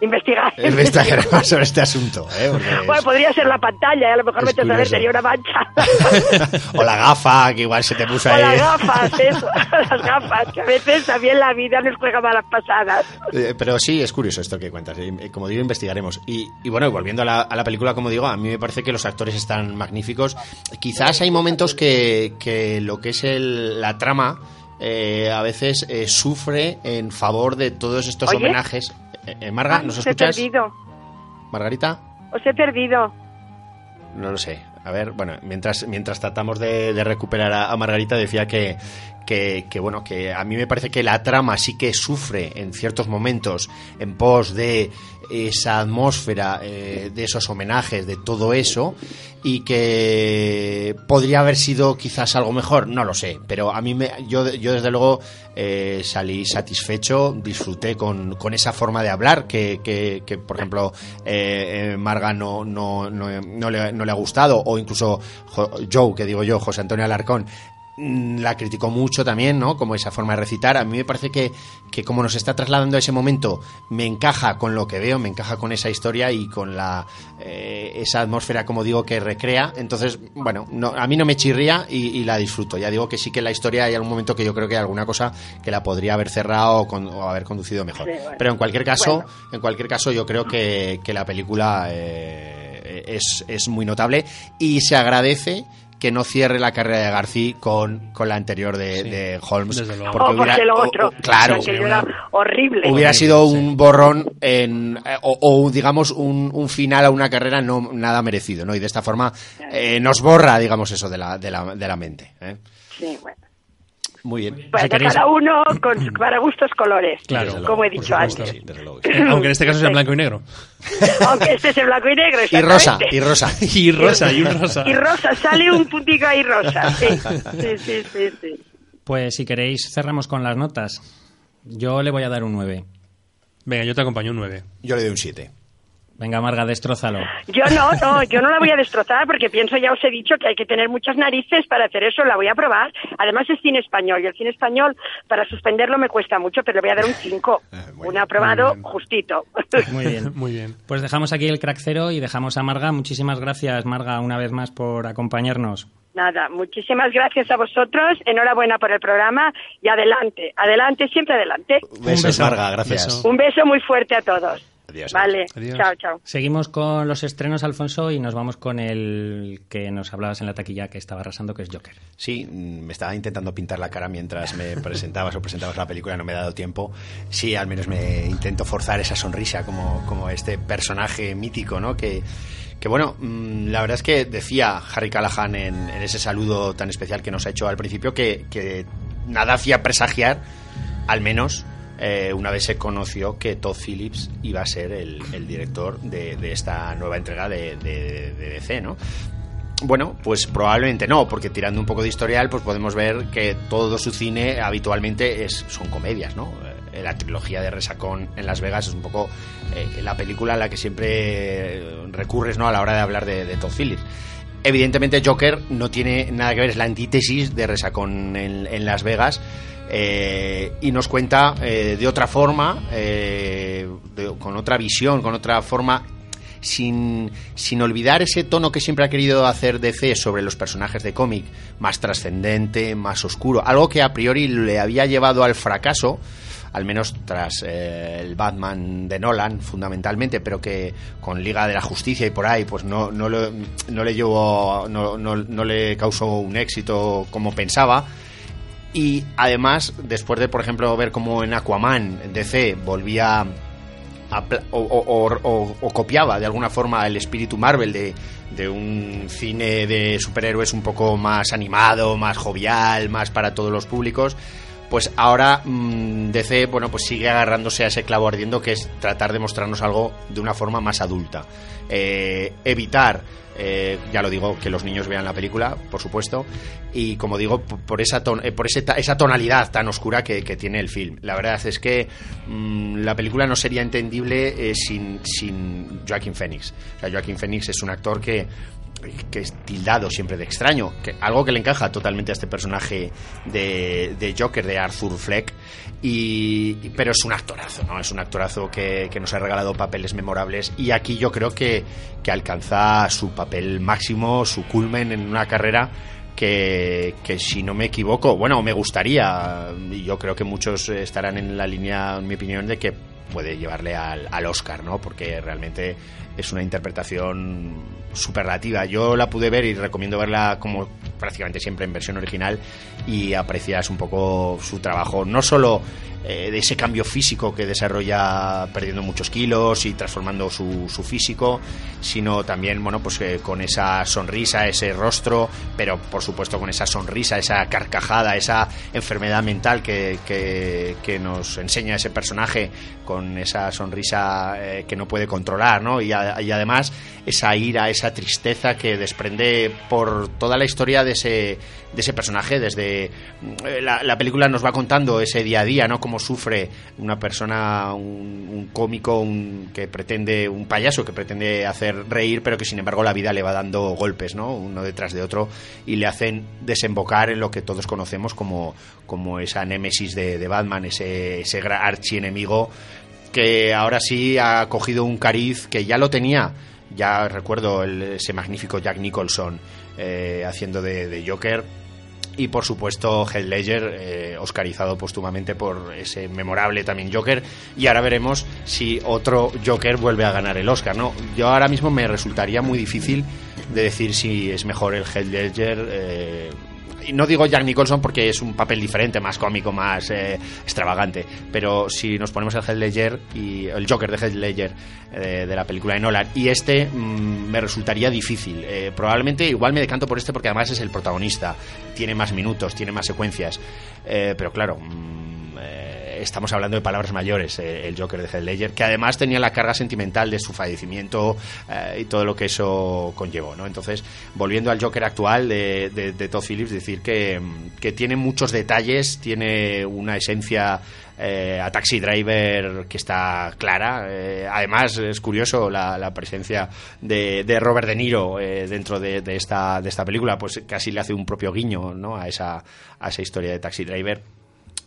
investigar. sobre este asunto ¿eh? Es- Bueno, podría ser la pantalla, ¿eh? a lo mejor vete a saber, tenía una mancha. o la gafa que igual se te puso o ahí las gafas, eso, las gafas, que a veces también la vida nos juega malas pasadas. Eh, Pero sí, es curioso esto que cuentas. eh, Como digo, investigaremos. Y, y bueno, volviendo a la, a la película, como digo, a mí me parece que los actores están magníficos. Quizás hay momentos que, que lo que es el- la trama eh, a veces eh, sufre en favor de todos estos Oye. homenajes. Eh, eh, Marga, ¿nos os he escuchas? perdido, Margarita. os he perdido. No lo sé. A ver, bueno, mientras, mientras tratamos de, de recuperar a, a Margarita, decía que, que, bueno, que a mí me parece que la trama sí que sufre en ciertos momentos en pos de esa atmósfera, eh, de esos homenajes, de todo eso, y que podría haber sido quizás algo mejor, no lo sé, pero a mí me, yo, yo desde luego eh, salí satisfecho, disfruté con, con esa forma de hablar que, que, por ejemplo, eh, eh, Marga no, no, no, no le, no le ha gustado, o incluso Jo- Joe, que digo yo, José Antonio Alarcón, la criticó mucho también, ¿no? Como esa forma de recitar. A mí me parece que, que como nos está trasladando a ese momento, me encaja con lo que veo, me encaja con esa historia y con la eh, esa atmósfera, como digo, que recrea. Entonces, bueno, no, a mí no me chirría y, y la disfruto. Ya digo que sí que en la historia hay algún momento que yo creo que hay alguna cosa que la podría haber cerrado o, con- o haber conducido mejor. Sí, bueno. Pero en cualquier caso, Bueno. en cualquier caso, yo creo que, que la película eh, es, es muy notable y se agradece que no cierre la carrera de García con, con la anterior de, Sí, de Holmes. desde luego. o porque lo o- otro, o- claro, horrible. hubiera sido sí. un borrón en, eh, o, o, digamos un, un final a una carrera no nada merecido, ¿no? Y de esta forma eh, nos borra, digamos, eso de la, de la, de la mente. ¿eh? Sí, bueno. Muy bien. Pues Si queréis- cada uno con, para gustos colores, Claro, Desde como he dicho por antes. supuesto, sí, desde luego. Eh, Aunque en este caso sea en blanco y negro. Aunque este es en blanco y negro. Y rosa, y rosa. Y rosa, y un rosa. Y rosa, sale un puntico ahí rosa. Sí, sí, sí, sí. sí. Pues si queréis cerramos con las notas. Yo le voy a dar un 9. Venga, yo te acompaño un 9. Yo le doy un 7. Venga, Marga, destrózalo. Yo no, no, yo no la voy a destrozar porque pienso, ya os he dicho, que hay que tener muchas narices para hacer eso, la voy a probar. Además es cine español y el cine español para suspenderlo me cuesta mucho, pero le voy a dar un 5. Muy Un aprobado muy justito. Muy bien. Muy bien. Pues dejamos aquí el crack cero y dejamos a Marga. Muchísimas gracias, Marga, una vez más por acompañarnos. Nada, muchísimas gracias a vosotros, enhorabuena por el programa y adelante, adelante, siempre adelante. Besos, beso. Marga, gracias. Beso. Un beso muy fuerte a todos. Adiós. Vale, Adiós. chao, chao. Seguimos con los estrenos, Alfonso, y nos vamos con el que nos hablabas en la taquilla que estaba arrasando, que es Joker. Sí, me estaba intentando pintar la cara mientras me presentabas o presentabas la película, no me he dado tiempo. Sí, al menos me intento forzar esa sonrisa como, como este personaje mítico, ¿no? Que, que bueno, mm, la verdad es que decía Harry Callahan en, en ese saludo tan especial que nos ha hecho al principio que, que nada hacía presagiar, al menos eh, una vez se conoció que Todd Phillips iba a ser el, director de, esta nueva entrega de, DC, ¿no? Bueno, pues probablemente no, porque tirando un poco de historial, pues podemos ver que todo su cine habitualmente es, son comedias, ¿no? Eh, La trilogía de Resacón en Las Vegas es un poco eh, la película a la que siempre recurres, ¿no? A la hora de hablar de, de Todd Phillips. Evidentemente Joker no tiene nada que ver, es la antítesis de Resacón en, en Las Vegas eh, y nos cuenta eh, de otra forma, eh, con otra visión, con otra forma sin, sin olvidar ese tono que siempre ha querido hacer DC sobre los personajes de cómic, más trascendente, más oscuro, algo que a priori le había llevado al fracaso al menos tras el Batman de Nolan, fundamentalmente, pero que con Liga de la Justicia y por ahí, pues no, no, no le llevó, no, no, no le causó un éxito como pensaba. Y además, después de, por ejemplo, ver cómo en Aquaman DC volvía o, copiaba de alguna forma el espíritu Marvel de, de, un cine de superhéroes un poco más animado, más jovial, más para todos los públicos, pues ahora mm, DC bueno pues sigue agarrándose a ese clavo ardiendo que es tratar de mostrarnos algo de una forma más adulta. Eh, evitar eh, ya lo digo que los niños vean la película por supuesto. Y como digo por esa eh, por esa tonalidad tan oscura que, tiene el film. La verdad es que mm, la película no sería entendible sin sin Joaquin Phoenix. O sea Joaquin Phoenix es un actor que que es tildado siempre de extraño, que, algo que le encaja totalmente a este personaje de, Joker, de Arthur Fleck, y, pero es un actorazo, ¿no? Es un actorazo que, nos ha regalado papeles memorables y aquí yo creo que, que alcanza su papel máximo, su culmen en una carrera que, que, si no me equivoco, bueno, me gustaría, y yo creo que muchos estarán en la línea, en mi opinión, de que puede llevarle al, al Oscar, ¿no? Porque realmente es una interpretación superlativa. Yo la pude ver y recomiendo verla como prácticamente siempre en versión original y aprecias un poco su trabajo, no solo eh, de ese cambio físico que desarrolla perdiendo muchos kilos y transformando su, su físico, sino también, bueno, pues eh, con esa sonrisa, ese rostro, pero por supuesto con esa sonrisa, esa carcajada, esa enfermedad mental que, que, nos enseña ese personaje con esa sonrisa eh, que no puede controlar, ¿no? Y, y además esa ira, esa tristeza que desprende por toda la historia de ese, de ese personaje, desde la, la película nos va contando ese día a día, ¿no? Como sufre una persona, un, cómico, un, que pretende, un payaso que pretende hacer reír, pero que sin embargo la vida le va dando golpes, ¿no? Uno detrás de otro y le hacen desembocar en lo que todos conocemos como, como esa némesis de, Batman, ese, ese archienemigo que ahora sí ha cogido un cariz que ya lo tenía. Ya recuerdo ese magnífico Jack Nicholson eh, haciendo de Joker y por supuesto Heath Ledger eh, oscarizado póstumamente por ese memorable también Joker. Y ahora veremos si otro Joker vuelve a ganar el Oscar no yo ahora mismo me resultaría muy difícil de decir si es mejor el Heath Ledger eh, no digo Jack Nicholson porque es un papel diferente, más cómico, más eh, extravagante, pero si nos ponemos el Heath Ledger y el Joker de Heath Ledger eh, de la película de Nolan y este mm, me resultaría difícil. Eh, probablemente igual me decanto por este porque además es el protagonista, tiene más minutos, tiene más secuencias, pero claro. Mm, estamos hablando de palabras mayores, el Joker de Heath Ledger, que además tenía la carga sentimental de su fallecimiento y todo lo que eso conllevó, ¿no? Entonces, volviendo al Joker actual de, de, Todd Phillips, decir que, que, tiene muchos detalles, tiene una esencia a Taxi Driver que está clara. además, es curioso la, presencia de, de, Robert De Niro dentro de, de, esta, de esta película, pues casi le hace un propio guiño ¿no? a, esa, a esa historia de Taxi Driver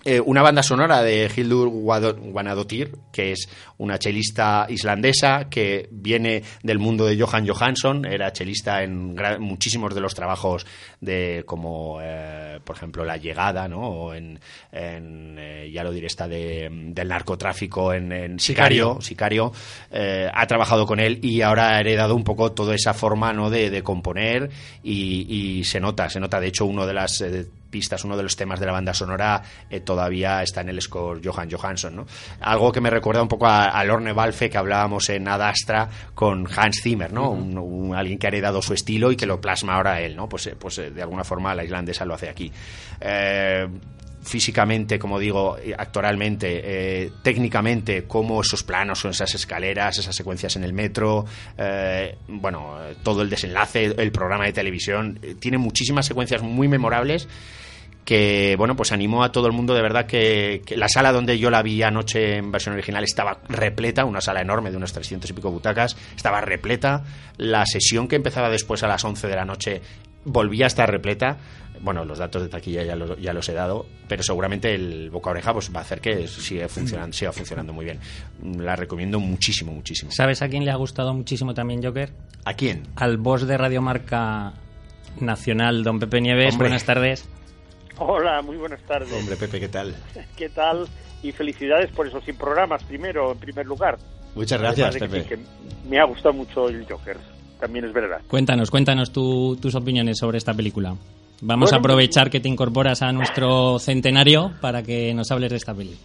eh, una banda sonora de Hildur Guanadotir, que es una chelista islandesa que viene del mundo de Johan Johansson, era chelista en muchísimos de los trabajos de como eh, por ejemplo La Llegada, ¿no? O en, eh, ya lo diré esta de, del narcotráfico en, Sicario, Sicario, ha trabajado con él y ahora ha heredado un poco toda esa forma ¿no? de, componer y, y, se nota, se nota de hecho uno de las pistas, uno de los temas de la banda sonora eh, todavía está en el score Johan Johansson, ¿no? Algo que me recuerda un poco a, Lorne Balfe que hablábamos en Adastra con Hans Zimmer, ¿no? un, alguien que ha heredado su estilo y que lo plasma ahora él, ¿no? Pues, eh, pues eh, de alguna forma la islandesa lo hace aquí. Físicamente, como digo, actoralmente, técnicamente, cómo esos planos o esas escaleras, esas secuencias en el metro, bueno, todo el desenlace, el programa de televisión, tiene muchísimas secuencias muy memorables que bueno pues animó a todo el mundo de verdad que, la sala donde yo la vi anoche en versión original estaba repleta una sala enorme de unas 300 y pico butacas estaba repleta. La sesión que empezaba después a las 11 de la noche volvía a estar repleta. Bueno, los datos de taquilla ya, los- ya los he dado, pero seguramente el boca oreja pues, va a hacer que siga funcionando, siga funcionando muy bien. La recomiendo muchísimo, muchísimo. ¿Sabes a quién le ha gustado muchísimo también Joker? ¿A quién? Al boss de Radiomarca Nacional, don Pepe Nieves. Hombre. Buenas tardes. Hola, muy buenas tardes. Hombre, Pepe, ¿qué tal? ¿Qué tal? Y felicidades por esos 100 programas, primero, en primer lugar. Muchas gracias, Pepe. sí, que me ha gustado mucho el Joker, también es verdad. Cuéntanos, cuéntanos tu- tus opiniones sobre esta película. Vamos a aprovechar que te incorporas a nuestro centenario para que nos hables de esta peli.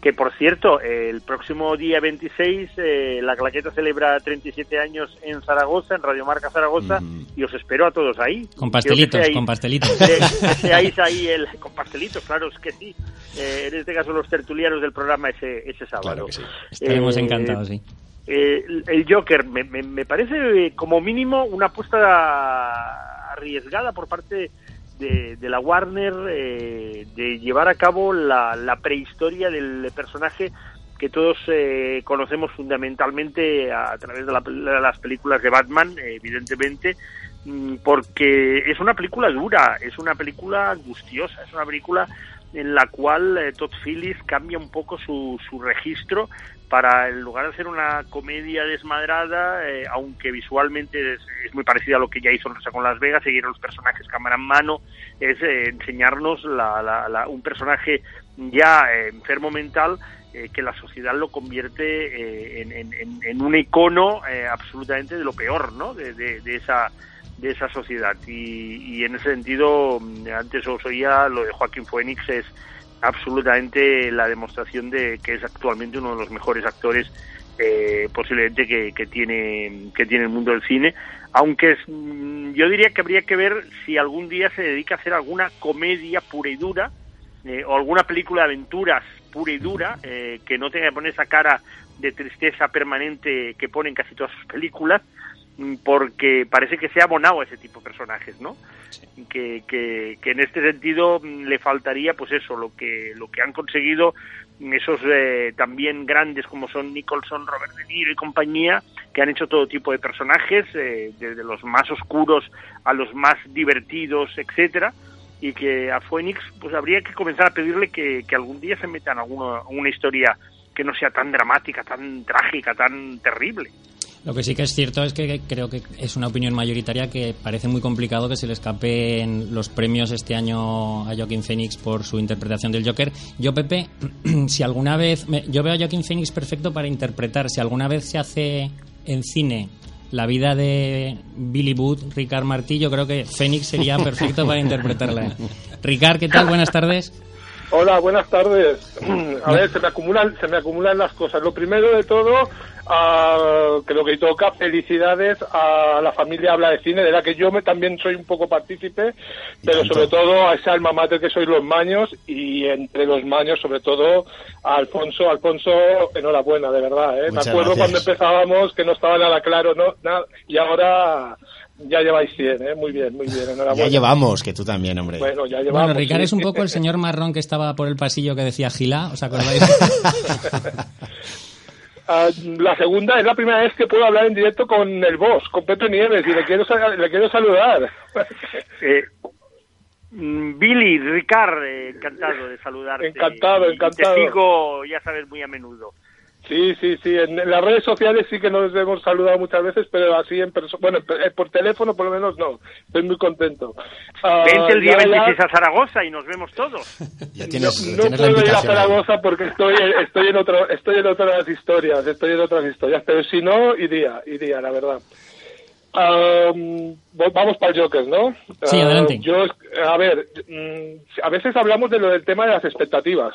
Que por cierto, el próximo día 26 eh, la Claqueta celebra 37 años en Zaragoza, en Radio Marca Zaragoza, y os espero a todos ahí. Con pastelitos, seáis- con pastelitos. que- que seáis ahí el, con pastelitos, claro, es que sí. Eh, en este caso los tertulianos del programa ese, ese sábado. Claro que sí. Estaremos Eh, encantados, sí. Eh, el- Joker me, me- me parece eh, como mínimo una apuesta arriesgada por parte de, la Warner eh, de llevar a cabo la, la prehistoria del personaje que todos eh, conocemos fundamentalmente a, través de, la- de las películas de Batman, evidentemente, mm, porque es una película dura, es una película angustiosa, es una película en la cual eh, Todd Phillips cambia un poco su, su registro para, en lugar de hacer una comedia desmadrada, eh, aunque visualmente es, muy parecida a lo que ya hizo Rosa con Las Vegas, seguir a los personajes cámara en mano, es eh, enseñarnos la- la- la- un personaje ya eh, enfermo mental que la sociedad lo convierte en, en- un icono absolutamente de lo peor, ¿no? De, de- de esa de esa sociedad y, y en ese sentido mm, antes os oía lo de Joaquín Phoenix es absolutamente la demostración de que es actualmente uno de los mejores actores eh, posiblemente que, que tiene que tiene el mundo del cine. Aunque es, mm, yo diría que habría que ver si algún día se dedica a hacer alguna comedia pura y dura eh, o alguna película de aventuras pura y dura eh, que no tenga que poner esa cara de tristeza permanente que pone en casi todas sus películas porque parece que se ha abonado a ese tipo de personajes, ¿no? Que, que, que en este sentido mm, le faltaría, pues eso, lo que lo que han conseguido mm, esos eh, también grandes como son Nicholson, Robert De Niro y compañía, que han hecho todo tipo de personajes, eh, desde los más oscuros a los más divertidos, etcétera, y que a Phoenix pues habría que comenzar a pedirle que, que algún día se meta en alguna una historia que no sea tan dramática, tan trágica, tan terrible. Lo que sí que es cierto es que creo que es una opinión mayoritaria que parece muy complicado que se le escapen los premios este año a Joaquín Phoenix por su interpretación del Joker. Yo, Pepe, si alguna vez... me- yo veo a Joaquín Phoenix perfecto para interpretar. Si alguna vez se hace en cine la vida de Billy Booth, Ricard Martí, yo creo que Phoenix sería perfecto para interpretarla. Ricard, ¿qué tal? Buenas tardes. Hola, buenas tardes. A ver, se me acumulan, se me acumulan las cosas. Lo primero de todo, ah, que lo que toca, felicidades a la familia Habla de Cine, de la que yo me, también soy un poco partícipe, pero tanto. sobre todo a esa alma mater que sois los maños y entre los maños, sobre todo a Alfonso. Alfonso, enhorabuena, de verdad. ¿eh? Me acuerdo gracias. cuando empezábamos que no estaba nada claro, ¿no? Nada, y ahora ya lleváis 100, ¿eh? Muy bien, muy bien, enhorabuena. Ya llevamos, que tú también, hombre. Bueno, ya llevamos. Bueno, Ricard sí. es un poco el señor marrón que estaba por el pasillo que decía Gila, ¿os acordáis? Ah, la segunda es la primera vez que puedo hablar en directo con el boss, con Pepe Nieves, y le quiero, le quiero saludar. Eh, mm, Billy, Ricard, eh, encantado de saludarte. Encantado, Y encantado. Te sigo, ya sabes, muy a menudo. Sí, sí, sí, en, las redes sociales sí que nos hemos saludado muchas veces, pero así en persona, bueno, eh, por teléfono por lo menos no. Estoy muy contento. Ah, Vente el día ya, ya, 26 a Zaragoza y nos vemos todos. Ya No, tienes, no tienes la puedo ir a invitación. ahí. Zaragoza porque estoy, estoy en otro, estoy en otras historias, estoy en otras historias, pero si no iría, iría, la verdad. Vo- vamos para el Joker, ¿no? Sí, Ah, adelante. yo, a ver, mm, a veces hablamos de lo del tema de las expectativas.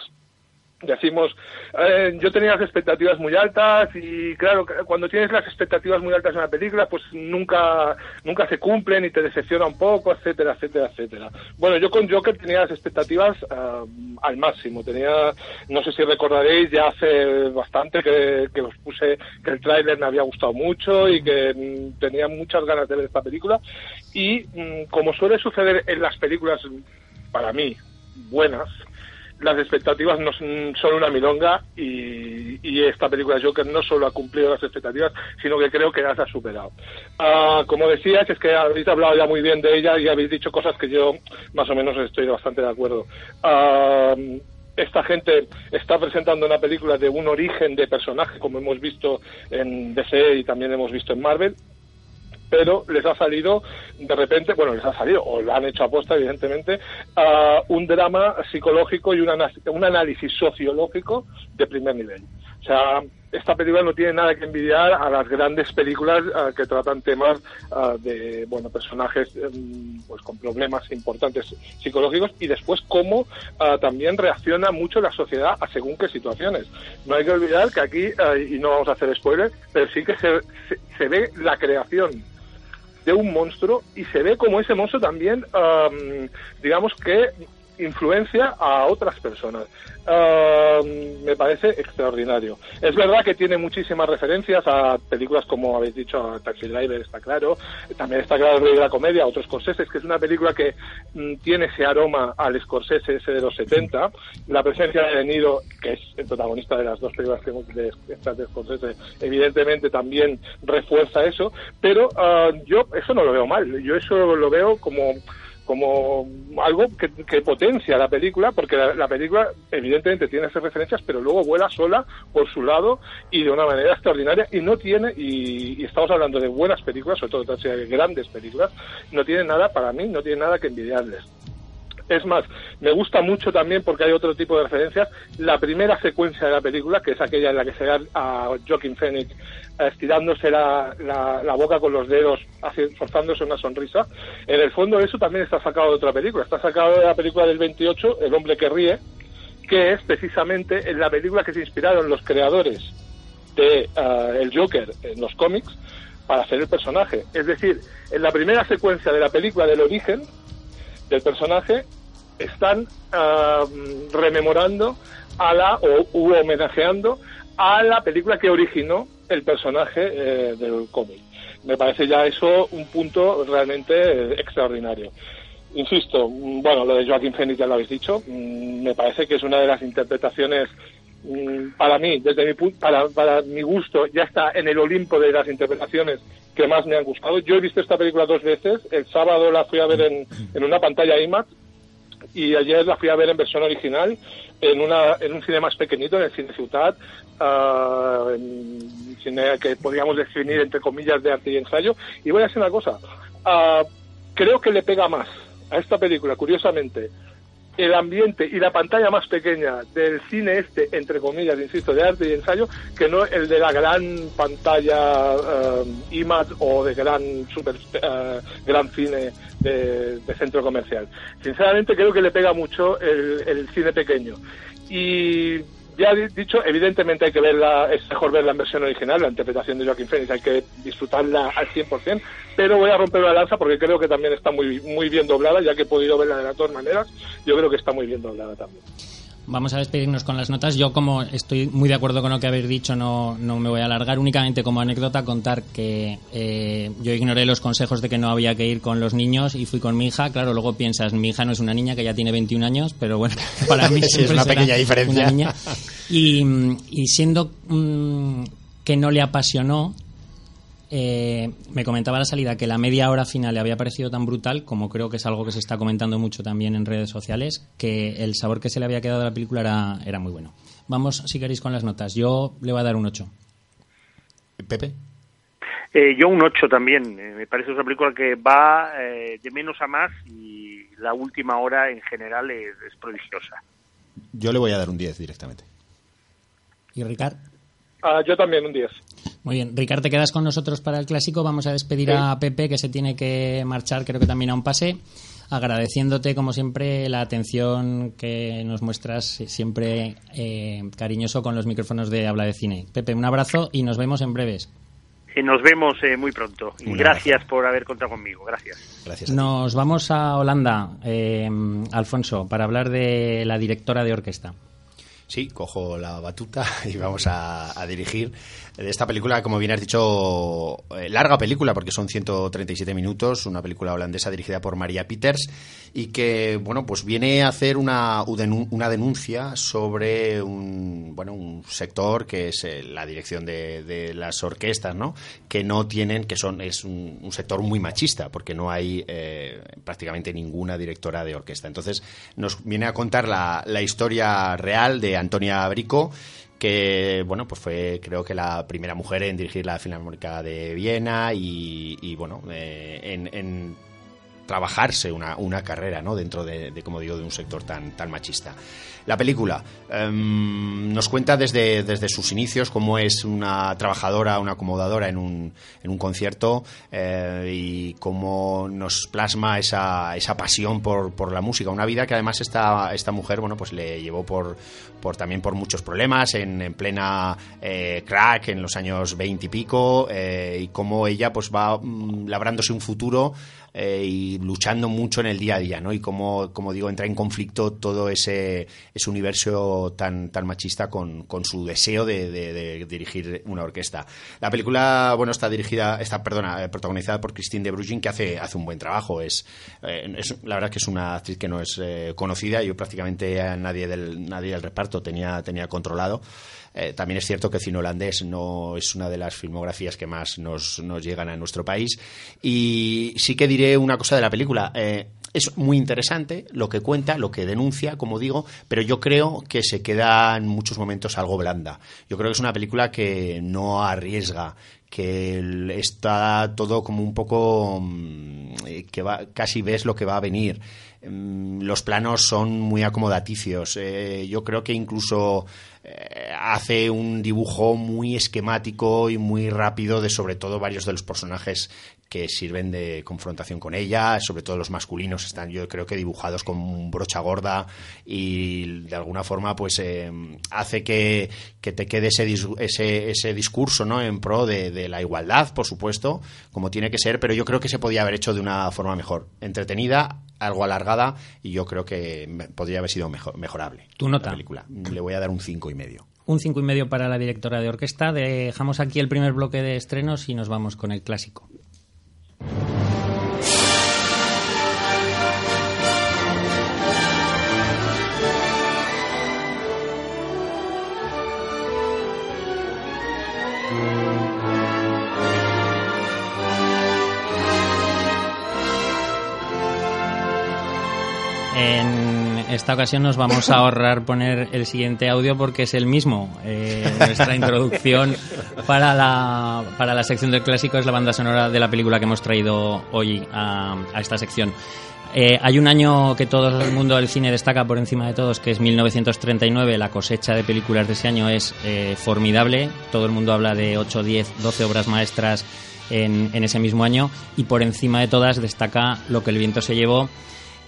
Decimos, eh, yo tenía las expectativas muy altas y claro, cuando tienes las expectativas muy altas en una película, pues nunca, nunca se cumplen y te decepciona un poco, etcétera, etcétera, etcétera. Bueno, yo con Joker tenía las expectativas ah, al máximo. Tenía, no sé si recordaréis, ya hace bastante que, que os puse que el tráiler me había gustado mucho y que mm, tenía muchas ganas de ver esta película. Y mm, como suele suceder en las películas, para mí, buenas, las expectativas no son, una milonga y, esta película Joker no solo ha cumplido las expectativas, sino que creo que las ha superado. Ah, como decías, es que habéis hablado ya muy bien de ella y habéis dicho cosas que yo más o menos estoy bastante de acuerdo. Ah, esta gente está presentando una película de un origen de personaje, como hemos visto en DC y también hemos visto en Marvel, pero les ha salido de repente, bueno, les ha salido, o lo han hecho aposta, evidentemente, a un drama psicológico y un, un análisis sociológico de primer nivel. O sea, esta película no tiene nada que envidiar a las grandes películas ah, que tratan temas ah, de, bueno, personajes em, pues con problemas importantes psicológicos y después cómo ah, también reacciona mucho la sociedad a según qué situaciones. No hay que olvidar que aquí, y no vamos a hacer spoiler, pero sí que se, se, se ve la creación de un monstruo y se ve como ese monstruo también, am, digamos que influencia a otras personas. Am, me parece extraordinario. Es verdad que tiene muchísimas referencias a películas como habéis dicho, a Taxi Driver, está claro. También está claro el de la Comedia, otros Scorsese, que es una película que mm, tiene ese aroma al Scorsese ese de los 70. La presencia de Niro, que es el protagonista de las dos películas que hemos de, de Scorsese, evidentemente también refuerza eso. Pero ah, yo eso no lo veo mal. Yo eso lo veo como como algo que, que potencia la película, porque la, la película evidentemente tiene esas referencias, pero luego vuela sola por su lado y de una manera extraordinaria y no tiene, y, y estamos hablando de buenas películas, sobre todo de grandes películas, no tiene nada, para mí, no tiene nada que envidiarles. Es más, me gusta mucho también porque hay otro tipo de referencias. La primera secuencia de la película, que es aquella en la que se ve a Joaquin Phoenix eh, estirándose la, la, la boca con los dedos, forzándose una sonrisa, en el fondo eso también está sacado de otra película. Está sacado de la película del 28, El hombre que ríe, que es precisamente en la película que se inspiraron los creadores de eh, el Joker en los cómics para hacer el personaje. Es decir, en la primera secuencia de la película del origen del personaje están ah, rememorando a la o u homenajeando a la película que originó el personaje eh, del cómic. Me parece ya eso un punto realmente eh, extraordinario. Insisto, mm, bueno, lo de Joaquín Phoenix ya lo habéis dicho, mm, me parece que es una de las interpretaciones para mí, desde mi para, para mi gusto, ya está en el Olimpo de las interpretaciones que más me han gustado. Yo he visto esta película dos veces. El sábado la fui a ver en, en una pantalla IMAX y ayer la fui a ver en versión original en una en un cine más pequeñito, en el Cine Ciutat, ah, en cine que podríamos definir entre comillas de arte y ensayo. Y voy a decir una cosa, ah, creo que le pega más a esta película, curiosamente, el ambiente y la pantalla más pequeña del cine este, entre comillas, insisto, de arte y ensayo, que no el de la gran pantalla eh, IMAX o de gran super eh, gran cine de, de centro comercial. Sinceramente creo que le pega mucho el, el cine pequeño. Y ya dicho, evidentemente hay que verla, es mejor verla en versión original, la interpretación de Joaquín Phoenix, hay que disfrutarla al 100%, pero voy a romper la lanza porque creo que también está muy, muy bien doblada, ya que he podido verla de las dos maneras, yo creo que está muy bien doblada también. Vamos a despedirnos con las notas. Yo, como estoy muy de acuerdo con lo que habéis dicho, no, no me voy a alargar. Únicamente como anécdota contar que eh, yo ignoré los consejos de que no había que ir con los niños y fui con mi hija. Claro, luego piensas, mi hija no es una niña que ya tiene 21 años, pero bueno, para mí Sí, es una pequeña diferencia. una niña. Y, y siendo mm, que no le apasionó, eh, me comentaba a la salida que la media hora final le había parecido tan brutal, como creo que es algo que se está comentando mucho también en redes sociales, que el sabor que se le había quedado a la película era, era muy bueno. Vamos, si queréis, con las notas. Yo le voy a dar un 8. Pepe. Eh, yo un 8 también. Eh, me parece una película que va eh, de menos a más y la última hora en general es, es prodigiosa. Yo le voy a dar un 10 directamente. ¿Y Ricard? Ah, yo también un 10. Muy bien. Ricard, te quedas con nosotros para el clásico. Vamos a despedir Sí. a Pepe, que se tiene que marchar, creo que también a un pase. Agradeciéndote, como siempre, la atención que nos muestras siempre eh, cariñoso con los micrófonos de Habla de Cine. Pepe, un abrazo y nos vemos en breves. Nos vemos eh, muy pronto. Y gracias por haber contado conmigo. Gracias. Gracias. a. Nos vamos a Holanda, eh, Alfonso, para hablar de la directora de orquesta. Sí, cojo la batuta y vamos a, a dirigir esta película, como bien has dicho, eh, larga película porque son 137 minutos, una película holandesa dirigida por María Peters y que, bueno, pues viene a hacer una, una denuncia sobre un, bueno, un sector que es eh, la dirección de, de, las orquestas, ¿no? Que no tienen, que son, es un, un sector muy machista porque no hay eh, prácticamente ninguna directora de orquesta. Entonces nos viene a contar la, la historia real de Antonia Brico que bueno pues fue creo que la primera mujer en dirigir la Filarmónica de Viena y, y bueno eh, en, en trabajarse una, una, carrera ¿no? dentro de, como digo, de un sector tan, tan machista. La película um, nos cuenta desde, desde, sus inicios cómo es una trabajadora, una acomodadora en un, en un concierto eh, y cómo nos plasma esa, esa pasión por, por, la música. Una vida que además esta, esta mujer bueno, pues le llevó por, por también por muchos problemas en, en plena eh, crack en los años 20 y pico eh, y cómo ella pues va um, labrándose un futuro eh, y luchando mucho en el día a día, ¿no? Y como, como digo, entra en conflicto todo ese, ese universo tan, tan machista con, con su deseo de, de, de, dirigir una orquesta. La película, bueno, está dirigida, está, perdona, eh, protagonizada por Christine de Brugin, que hace, hace un buen trabajo. Es, eh, es, la verdad que es una actriz que no es eh, conocida, yo prácticamente a nadie del, nadie del reparto tenía, tenía controlado. Eh, también es cierto que cine holandés no es una de las filmografías que más nos, nos llegan a nuestro país. Y sí que diré una cosa de la película. Eh, es muy interesante lo que cuenta, lo que denuncia, como digo, pero yo creo que se queda en muchos momentos algo blanda. Yo creo que es una película que no arriesga, que está todo como un poco mm, que va, casi ves lo que va a venir. Mm, los planos son muy acomodaticios. Eh, yo creo que incluso eh, hace un dibujo muy esquemático y muy rápido de sobre todo varios de los personajes que sirven de confrontación con ella, sobre todo los masculinos están yo creo que dibujados con brocha gorda y de alguna forma pues eh, hace que, te quede ese, ese, ese discurso ¿no? en pro de, la igualdad, por supuesto, como tiene que ser, pero yo creo que se podía haber hecho de una forma mejor, entretenida, algo alargada y yo creo que podría haber sido mejor, mejorable. ¿Tu nota? La película. Le voy a dar un cinco y medio. Un cinco y medio para la directora de orquesta. Dejamos aquí el primer bloque de estrenos y nos vamos con el clásico. En esta ocasión nos vamos a ahorrar poner el siguiente audio porque es el mismo. Eh, nuestra introducción para la, para la sección del clásico es la banda sonora de la película que hemos traído hoy a, esta sección. Eh, hay un año que todo el mundo del cine destaca por encima de todos, que es 1939. La cosecha de películas de ese año es eh, formidable. Todo el mundo habla de 8, 10, 12 obras maestras en ese mismo año. Y por encima de todas destaca lo que el viento se llevó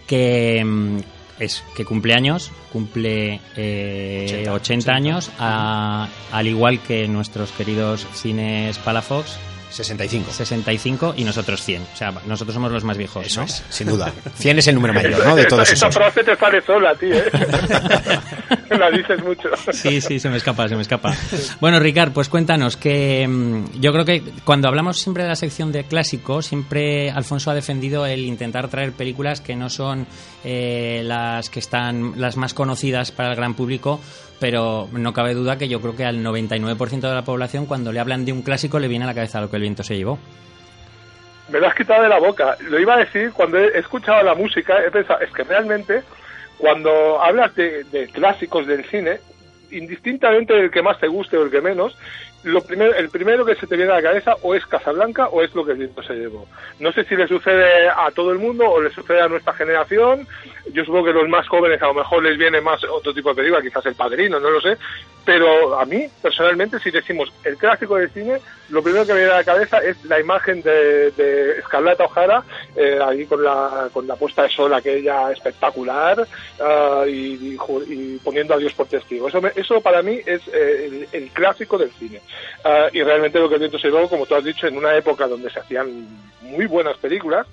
que mm, es que cumple años, cumple eh, 80, 80, años, a, al igual que nuestros queridos cines Palafox. 65. 65 y nosotros 100. O sea, nosotros somos los más viejos. Eso ¿no? es, sin duda. 100 es el número mayor, ¿no? De todos esa, esos. Esa frase te sale sola, tío. ¿eh? La dices mucho. Sí, sí, se me escapa, se me escapa. Bueno, Ricard, pues cuéntanos que mm, yo creo que cuando hablamos siempre de la sección de clásicos, siempre Alfonso ha defendido el intentar traer películas que no son eh, las que están las más conocidas para el gran público, pero no cabe duda que yo creo que al 99% de la población cuando le hablan de un clásico le viene a la cabeza lo que el viento se llevó. Me lo has quitado de la boca. Lo iba a decir cuando he escuchado la música, he pensado, es que realmente cuando hablas de, de clásicos del cine, indistintamente del que más te guste o el que menos, lo primero, el primero que se te viene a la cabeza o es Casablanca o es lo que el viento se llevó. No sé si le sucede a todo el mundo o le sucede a nuestra generación. Yo supongo que los más jóvenes a lo mejor les viene más otro tipo de película, quizás El Padrino, no lo sé. Pero a mí, personalmente, si decimos el clásico del cine, lo primero que me viene a la cabeza es la imagen de, de Escarlata O'Hara, eh, ahí con la, con la puesta de sol aquella espectacular uh, y, y, poniendo a Dios por testigo. Eso, me, eso para mí es eh, el, clásico del cine. Uh, y realmente lo que viento se llevó, como tú has dicho, en una época donde se hacían muy buenas películas,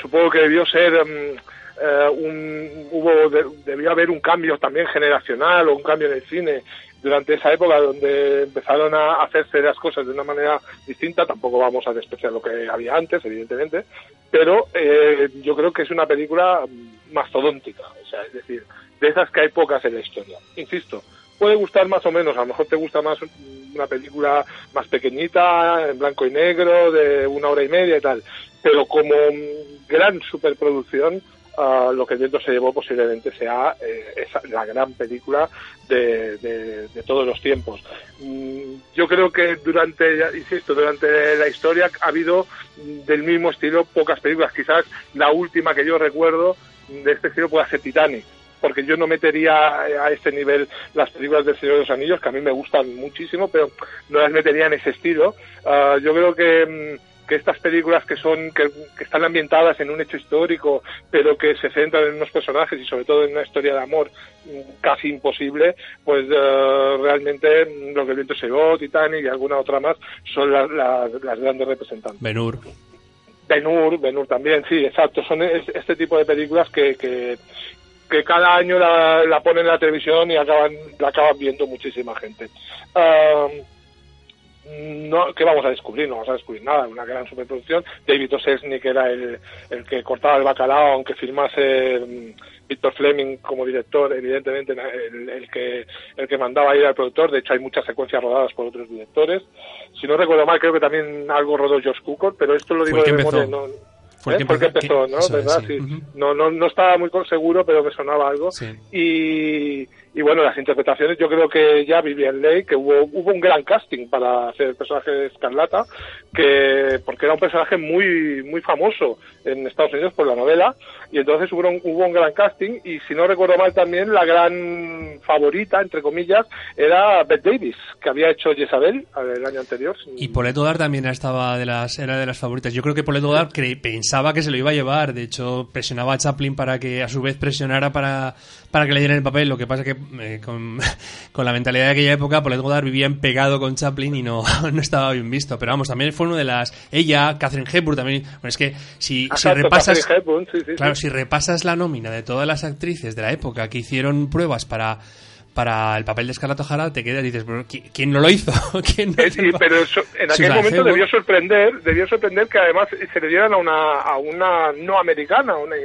supongo que debió ser... Um, eh, un, hubo de- debió haber un cambio también generacional o un cambio en el cine durante esa época donde empezaron a hacerse las cosas de una manera distinta. Tampoco vamos a despreciar lo que había antes, evidentemente, pero eh, yo creo que es una película mastodóntica, o sea, es decir, de esas que hay pocas en la historia. Insisto, puede gustar más o menos, a lo mejor te gusta más una película más pequeñita, en blanco y negro, de una hora y media y tal, pero como gran superproducción, ah, lo que el viento se llevó posiblemente sea eh, esa- la gran película de, de- de todos los tiempos. Mm, Yo creo que durante, ya insisto, durante la historia ha habido del mismo estilo pocas películas. Quizás la última que yo recuerdo de este estilo pueda ser Titanic porque yo no metería a este nivel las películas del Señor de los Anillos, que a mí me gustan muchísimo, pero no las metería en ese estilo. Ah, yo creo que, mm, que estas películas que son que, que están ambientadas en un hecho histórico, pero que se centran en unos personajes y sobre todo en una historia de amor mm, casi imposible, pues eh, realmente mm, lo que el viento se llevó, Titanic y alguna otra más son las, las, las grandes representantes. Ben-Hur. Ben-Hur, Ben-Hur también, sí, exacto. Son es- este tipo de películas que, que, que cada año la, la ponen en la televisión y acaban la acaban viendo muchísima gente. No, ¿Qué vamos a descubrir? No vamos a descubrir nada, una gran superproducción. David. Selznick era el, el que cortaba el bacalao, aunque filmase mm, Victor Fleming como director, evidentemente el, el que el que mandaba ir al productor. De hecho, hay muchas secuencias rodadas por otros directores. Si no recuerdo mal, creo que también algo rodó Josh Cukor, pero esto lo digo de memoria. No, ¿eh? que empezó, ¿no? ¿Verdad? sí. No, no, no estaba muy seguro, pero me sonaba algo. Sí. Y, y bueno, las interpretaciones, yo creo que ya Vivian Leigh, que hubo, hubo un gran casting para hacer el personaje de Escarlata, que, porque era un personaje muy, muy famoso en Estados Unidos por la novela, y entonces hubo un, hubo un gran casting, y si no recuerdo mal también, la gran favorita, entre comillas, era Bette Davis, que había hecho Jezabel el año anterior. Y Paulette Goddard también estaba de las, era de las favoritas. Yo creo que Paulette Goddard pensaba que se lo iba a llevar. De hecho, presionaba a Chaplin para que a su vez presionara para, para que le dieran el papel. Lo que pasa que eh, con, con la mentalidad de aquella época, Paulette Goddard vivía pegado con Chaplin y no, no estaba bien visto. Pero vamos, también fue una de las... Ella, Catherine Hepburn también... Bueno, es que si, si repasas... Catherine Hepburn, sí, sí, claro, sí. si repasas la nómina de todas las actrices de la época que hicieron pruebas para... Para el papel de Scarlett O'Hara te quedas y dices, "Pero, ¿qui- ¿quién no lo hizo? ¿Quién no Eh, hizo sí, el pa-?" pero eso- en aquel Susan momento debió sorprender, debió sorprender que además se le dieran a una, a una no americana, a una,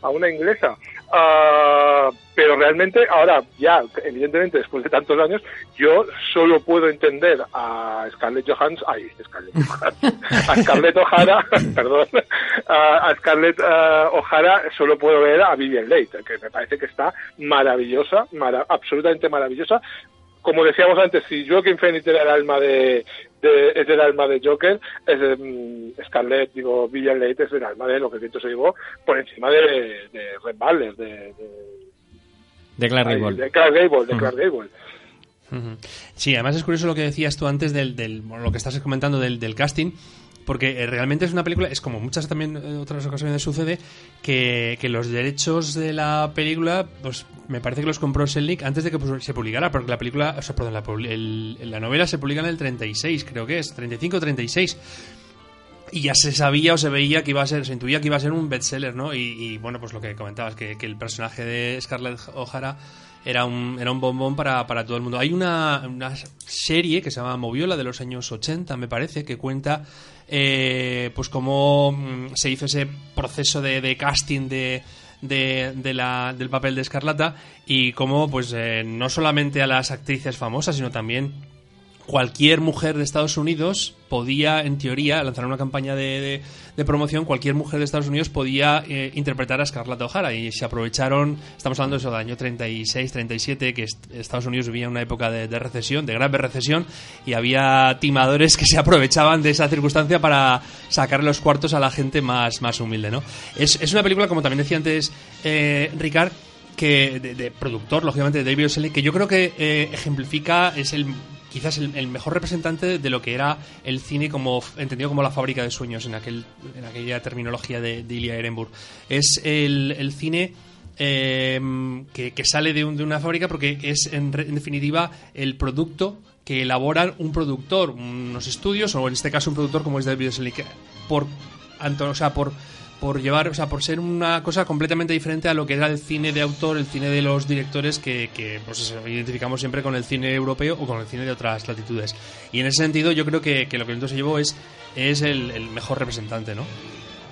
a una inglesa. Ah, pero realmente ahora ya, evidentemente después de tantos años, yo solo puedo entender a Scarlett Johansson, ay, Scarlett Johansson, a Scarlett O'Hara, perdón, a, Scarlett ah, O'Hara solo puedo ver a Vivian Leigh, que me parece que está maravillosa, mara- absolutamente maravillosa, como decíamos antes, si Joaquin Phoenix era el alma de, de- es el alma de Joker, es de, mm, Scarlett, digo, Vivian Leigh es el alma de lo que el viento se llevó por encima de, de Red Baller, de, de, De Clark Gable. de Clark Gable, de Clark Gable. Sí, además es curioso lo que decías tú antes del, del bueno, lo que estás comentando del, del casting, porque eh, realmente es una película, es como muchas también eh, otras ocasiones sucede, que, que los derechos de la película, pues me parece que los compró Selnick antes de que se publicara, porque la película, o sea, perdón, la, el- la novela se publica en el 36, creo que es, 35 o 36. Y ya se sabía o se veía que iba a ser, se intuía que iba a ser un bestseller, ¿no? Y, y, bueno, pues lo que comentabas, que, que el personaje de Scarlett O'Hara era un, era un bombón para, para todo el mundo. Hay una, una serie que se llama Moviola de los años 80, me parece, que cuenta eh, pues cómo mm, se hizo ese proceso de, de casting de, de, de la, del papel de Escarlata y cómo pues eh, no solamente a las actrices famosas, sino también cualquier mujer de Estados Unidos podía, en teoría, lanzar una campaña de, de- promoción, cualquier mujer de Estados Unidos podía eh, interpretar a Scarlett O'Hara y se aprovecharon, estamos hablando de eso del año 36, 37, que est- Estados Unidos vivía una época de, recesión, de grave recesión, y había timadores que se aprovechaban de esa circunstancia para sacar los cuartos a la gente más, más humilde, ¿no? Es, es una película, como también decía antes eh, Ricard, que de, productor, lógicamente, de David O. Selznick, que yo creo que eh, ejemplifica, es el quizás el, el mejor representante de lo que era el cine como entendido como la fábrica de sueños en aquel en aquella terminología de, de Ilya Ehrenburg. Es el, cine eh, que, que sale de, un- de una fábrica porque es en, re- en definitiva el producto que elaboran un productor, unos estudios o en este caso un productor como es David O. Selznick. Por o sea, por por llevar, o sea, por ser una cosa completamente diferente a lo que era el cine de autor, el cine de los directores que, que pues eso, identificamos siempre con el cine europeo o con el cine de otras latitudes. Y en ese sentido yo creo que, que lo que Viento se llevó es, es el, el mejor representante, ¿no?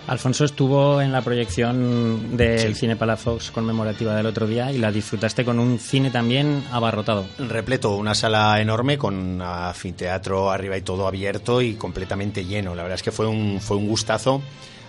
Alfonso estuvo en la proyección del Cine Palafox conmemorativa del otro día y la disfrutaste con un cine también abarrotado. Repleto, una sala enorme con anfiteatro arriba y todo abierto y completamente lleno. La verdad es que fue un, fue un gustazo.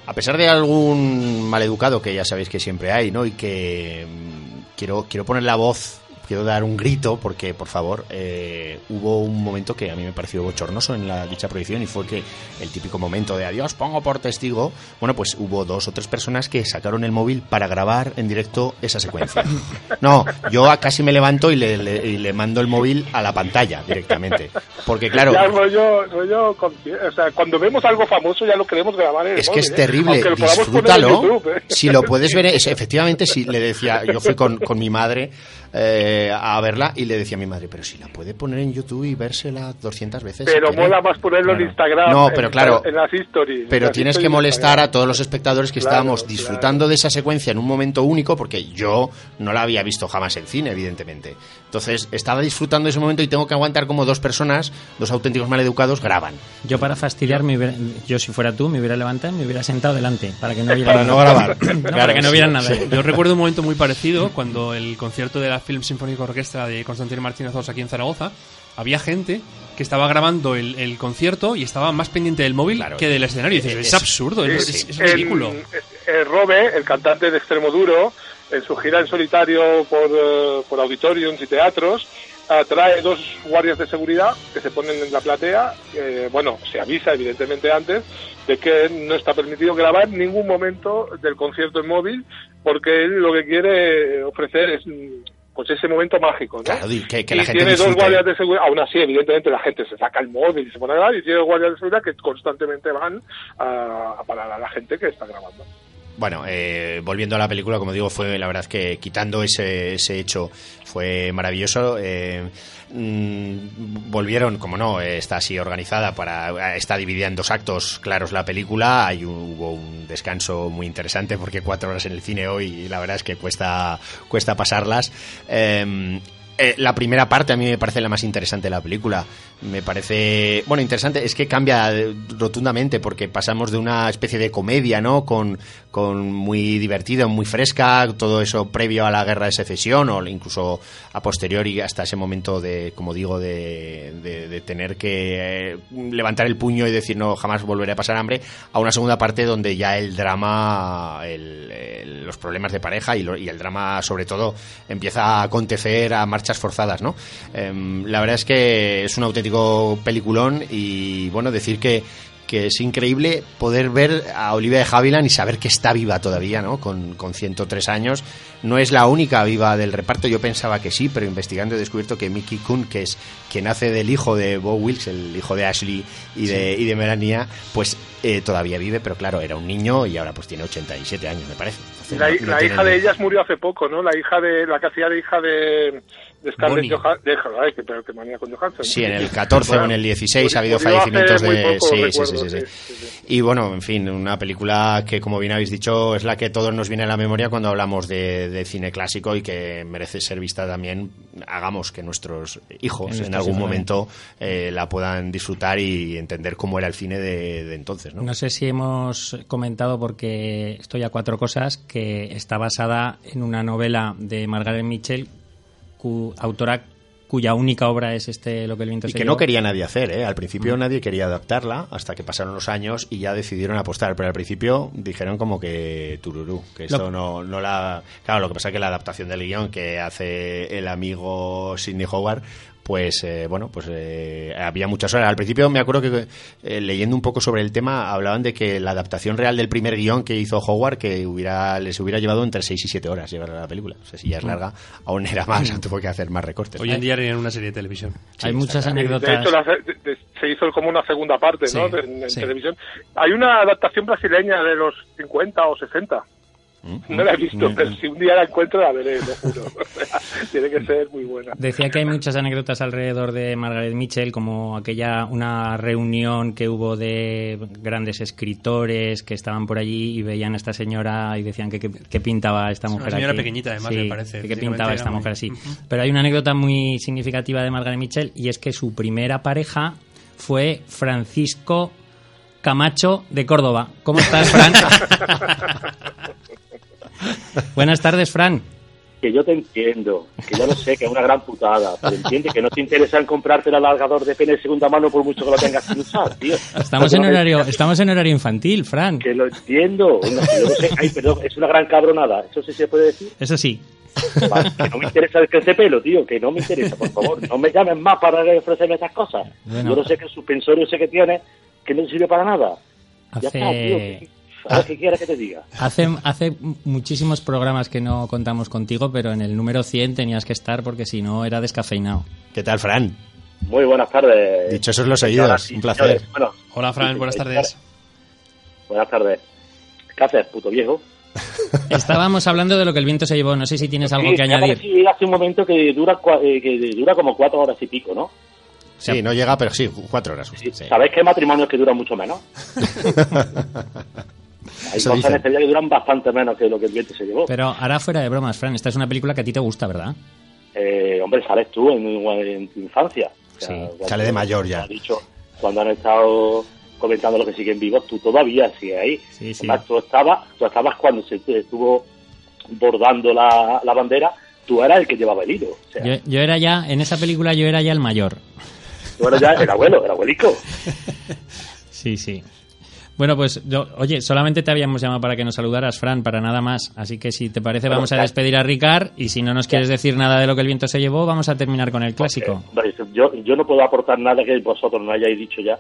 A pesar de algún maleducado que ya sabéis que siempre hay, ¿no? Y que mm, quiero, quiero poner la voz, quiero dar un grito, porque, por favor, eh, hubo un momento que a mí me pareció bochornoso en la dicha proyección y fue que el típico momento de adiós, pongo por testigo. Bueno, pues hubo dos o tres personas que sacaron el móvil para grabar en directo esa secuencia. No, yo a- casi me levanto y le, le- y le mando el móvil a la pantalla directamente. Porque, claro, Ya rollo, rollo o sea, cuando vemos algo famoso ya lo queremos grabar en el Es que es móvil, ¿eh? terrible, en disfrútalo. YouTube, ¿eh? Si lo puedes ver, es- efectivamente, si le decía, yo fui con, con mi madre eh, a verla y le decía a mi madre, pero si la puede poner en YouTube y vérsela 200 veces. si Pero quiere". mola más ponerlo en Claro. Instagram. No, en- pero claro. En las stories. Pero en las tienes que molestar a todos los espectadores que Claro, estábamos claro. disfrutando de esa secuencia en un momento único, porque yo no la había visto jamás en cine, evidentemente. Entonces, estaba disfrutando de ese momento y tengo que aguantar como dos personas, dos auténticos maleducados, graban. Yo para fastidiar, me hubiera- yo si fuera tú, me hubiera levantado y me hubiera sentado delante para que no hubiera Para no grabar. No, Claro, para que no sí, vieran nada. sí. Yo recuerdo un momento muy parecido cuando el concierto de la Film Sinfónica Orquestra de Constantino Martínez Osa aquí en Zaragoza, había gente que estaba grabando el, el concierto y estaba más pendiente del móvil Claro. que del escenario. Y dices, es, Es- absurdo, es, Sí, es- ridículo. eh, Robe, el cantante de Extremo Duro, en su gira en solitario por, eh, por auditoriums y teatros, trae dos guardias de seguridad que se ponen en la platea. eh, bueno, se avisa evidentemente antes de que no está permitido grabar ningún momento del concierto en móvil porque él lo que quiere ofrecer es pues ese momento mágico, ¿no? Claro, que, que y la gente tiene dos disfrute. guardias de seguridad, aún así, evidentemente, la gente se saca el móvil y se pone a grabar, y tiene dos guardias de seguridad que constantemente van a, a parar a la gente que está grabando. Bueno, eh, volviendo a la película, como digo, fue la verdad que quitando ese, ese hecho fue maravilloso. Eh, mm, volvieron, como no, está así organizada para está dividida en dos actos claros la película. Hay hubo un descanso muy interesante porque cuatro horas en el cine hoy la verdad es que cuesta cuesta pasarlas. Eh, eh, la primera parte a mí me parece la más interesante de la película. Me parece, bueno, interesante, es que cambia rotundamente porque pasamos de una especie de comedia, ¿no? Con, con muy divertida, muy fresca, todo eso previo a la guerra de secesión o incluso a posteriori hasta ese momento de, como digo, de, tener que eh, levantar el puño y decir no, jamás volveré a pasar hambre, a una segunda parte donde ya el drama, los problemas de pareja y, lo- y el drama sobre todo empieza a acontecer a marchas forzadas, ¿no? Em, la verdad es que es un auténtico peliculón y bueno, decir que que es increíble poder ver a Olivia de Havilland y saber que está viva todavía, ¿no? Con, con 103 años. No es la única viva del reparto, yo pensaba que sí, pero investigando he descubierto que Mickey Kuhn, que es quien hace del hijo de Bo Wilkes, el hijo de Ashley y de, y de Melania, pues eh, todavía vive, pero claro, era un niño y ahora pues tiene 87 años, me parece. Entonces, La, no- hi- no la tiene hija ni- de ellas murió hace poco, ¿no? La hija de la que hacía de hija de, de Scarlett. Johansson. Ay, qué, pero qué manía con Johansson. Sí, en el 14 o en el 16 ha habido fallecimientos muy de... poco, sí, sí, recuerdo, sí, sí, sí. sí, sí. Y bueno, en fin, una película que, como bien habéis dicho, es la que todos nos viene a la memoria cuando hablamos de, de cine clásico y que merece ser vista también. Hagamos que nuestros hijos En algún momento eh, la puedan disfrutar y entender cómo era el cine de, de entonces, ¿no? No sé si hemos comentado, porque estoy a cuatro cosas, que está basada en una novela de Margaret Mitchell, cu- autora cuya única obra es este Lo que el viento Y se que llevó. no quería nadie hacer, ¿eh? Al principio nadie quería adaptarla hasta que pasaron los años y ya decidieron apostar. Pero al principio dijeron como que tururú, que esto no, no la... Claro, lo que pasa es que la adaptación del guion que hace el amigo Sidney Howard pues eh, bueno, pues eh, había muchas horas. Al principio me acuerdo que eh, leyendo un poco sobre el tema hablaban de que la adaptación real del primer guion que hizo Howard que hubiera les hubiera llevado entre 6 y 7 horas llevar a la película. O sea, si ya es larga, aún era más, tuvo que hacer más recortes. Hoy en día harían una serie de televisión. Hay muchas De anécdotas. hecho, la- de- de- se hizo como una segunda parte, ¿no? Sí, De- en, en sí. televisión. Hay una adaptación brasileña de los 50 o 60. No la he visto, pero si un día la encuentro la veré, lo juro. Tiene que ser muy buena. Decía que hay muchas anécdotas alrededor de Margaret Mitchell, como aquella una reunión que hubo de grandes escritores que estaban por allí y veían a esta señora y decían que, que- que pintaba esta una mujer señora aquí. pequeñita, además, Sí, me parece. que- pintaba esta muy- mujer así. Pero hay una anécdota muy significativa de Margaret Mitchell y es que su primera pareja fue Francisco Camacho de Córdoba. ¿Cómo estás, Fran? Buenas tardes, Fran. que yo te entiendo, que ya lo sé, que es una gran putada, pero entiende que no te interesa en comprarte el alargador de pene de segunda mano por mucho que lo tengas sin usar, tío. Estamos en horario, estamos en horario infantil, Fran. Que lo entiendo. Venga, que yo lo sé. Ay, perdón, es una gran cabronada. ¿Eso sí se puede decir? Eso sí. Vale, que no me interesa el pelo, tío, que no me interesa, por favor. No me llames más para ofrecerme esas cosas. Bueno. Yo no sé que el suspensorio ese que tiene, que no sirve para nada. Ya Hace- está, tío. que- Ahora que quiera que te diga. Hace, hace muchísimos programas que no contamos contigo, pero en el número 100 tenías que estar porque si no era descafeinado. ¿Qué tal, Fran? Muy buenas tardes. Dichosos los oídos, un placer. Bueno, Hola, Fran, sí, buenas sí, tardes. buenas tardes. ¿Qué haces, puto viejo? Estábamos hablando de lo que el viento se llevó. No sé si tienes algo Sí, que añadir. parecido hace un momento que dura, eh, que dura como cuatro horas y pico, ¿no? Sí, no llega, pero sí, cuatro horas. Sí. ¿Sabéis que hay matrimonios que duran mucho menos? Hay Eso cosas dicen. en este día que duran bastante menos que lo que el viento se llevó. Pero ahora fuera de bromas, Fran, esta es una película que a ti te gusta, ¿verdad? Eh, hombre, sales tú en, en tu infancia. O sea, Sí, cuando- sale de mayor ya. dicho, cuando han estado comentando lo que siguen vivos, tú todavía sigues ahí. Sí, sí. Además, tú estabas, tú estabas cuando se estuvo bordando la, la bandera, tú eras el que llevaba el hilo. O sea, Yo, yo era ya, en esa película yo era ya el mayor. tú eras ya el abuelo, el abuelico. Sí, sí. Bueno, pues yo, oye, solamente te habíamos llamado para que nos saludaras, Fran, para nada más. Así que si te parece, vamos a despedir a Ricard y si no nos quieres decir nada de lo que el viento se llevó, vamos a terminar con el clásico. Hombre, Yo, yo no puedo aportar nada que vosotros no hayáis dicho ya,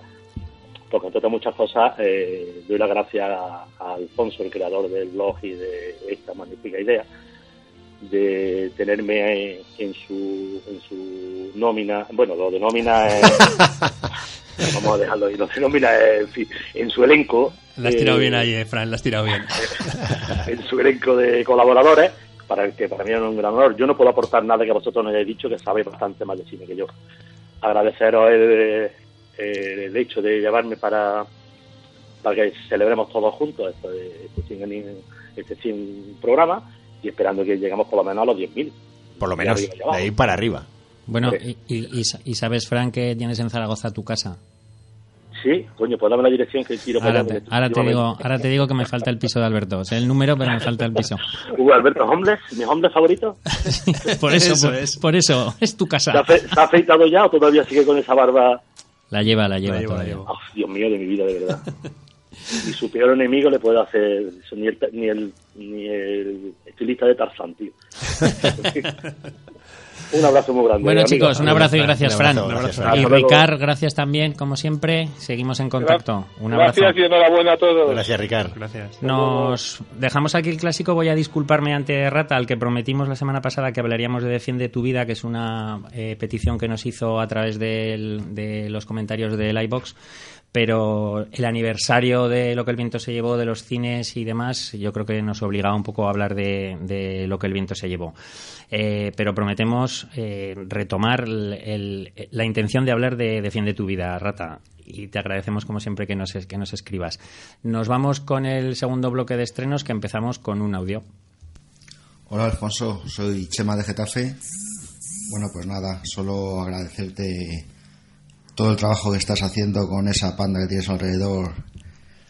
porque entre otras muchas cosas eh, doy las gracias a, a Alfonso, el creador del blog y de esta magnífica idea, de tenerme en su, en su nómina, bueno, lo de nómina es, vamos a dejarlo ahí, lo de nómina es, en fin, en su elenco. La has tirado eh, bien ahí, eh, Fran, la has tirado bien. en su elenco de colaboradores, para el que para mí es un gran honor. Yo no puedo aportar nada que vosotros no hayáis dicho, que sabéis bastante más de cine que yo. Agradeceros el, el- el hecho de llevarme para, para que celebremos todos juntos este, este, 100, ani- este 100 programa y esperando que lleguemos por lo menos a los 10.000. Por lo menos, de ahí para arriba. Bueno, Hombre. y, y- y sa- y sabes, Fran, que tienes en Zaragoza tu casa. Sí, coño, pues dame la dirección que tiro para Ahora te, ahora te digo, ahora te digo que me falta el piso de Alberto. Sé el número, pero me falta el piso. Uh, Alberto Homeless, mi homeless favorito. Por eso, Eso por, es. por eso, es tu ¿Se ha, casa. se ha afeitado ya o todavía sigue con esa barba? La lleva, la lleva La llevo, la todavía. Oh, Dios mío de mi vida, de verdad. Y su peor enemigo le puede hacer eso, ni el, ni el, ni el estilista de Tarzán, tío. un abrazo muy grande. Bueno, amigos. chicos, un abrazo y gracias, Un Fran. abrazo, gracias, Fran. Y. Ricard, gracias también, como siempre. Seguimos en contacto. Un abrazo. Gracias y enhorabuena a todos. Gracias, Ricard. Gracias. Nos dejamos aquí el clásico. Voy a disculparme ante Rata, al que prometimos la semana pasada que hablaríamos de Defiende tu vida, que es una eh, petición que nos hizo a través del- de los comentarios del iBox. Pero el aniversario de lo que el viento se llevó, de los cines y demás, yo creo que nos obligaba un poco a hablar de, lo que el viento se llevó. Eh, pero prometemos eh, retomar la intención de hablar de Defiende tu vida, Rata. Y te agradecemos como siempre que nos, que nos escribas. Nos vamos con el segundo bloque de estrenos que empezamos con un audio. Hola Alfonso, soy Chema de Getafe. Bueno, pues nada, solo agradecerte todo el trabajo que estás haciendo con esa panda que tienes alrededor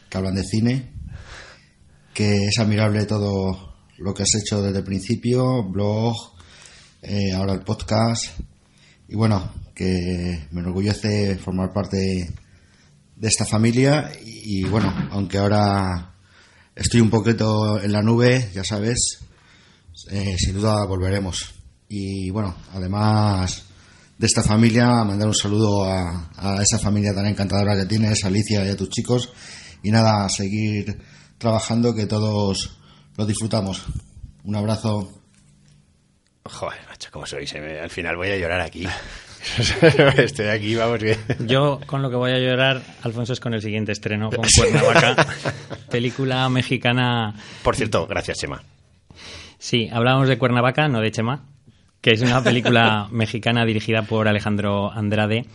que hablan de cine, que es admirable todo lo que has hecho desde el principio, blog, eh, ahora el podcast, y bueno, que me enorgullece formar parte de esta familia y, bueno, aunque ahora estoy un poquito en la nube, ya sabes, eh, sin duda volveremos. Y bueno, además de esta familia, mandar un saludo a, a esa familia tan encantadora que tienes, Alicia y a tus chicos. Y nada, a seguir trabajando que todos lo disfrutamos. Un abrazo. Joder, macho, ¿cómo sois? eh? Al final voy a llorar aquí. Estoy aquí, vamos bien. Yo con lo que voy a llorar, Alfonso, es con el siguiente estreno, con Cuernavaca, película mexicana. Por cierto, gracias, Chema. Sí, hablábamos de Cuernavaca, no de Chema, que es una película mexicana dirigida por Alejandro Andrade.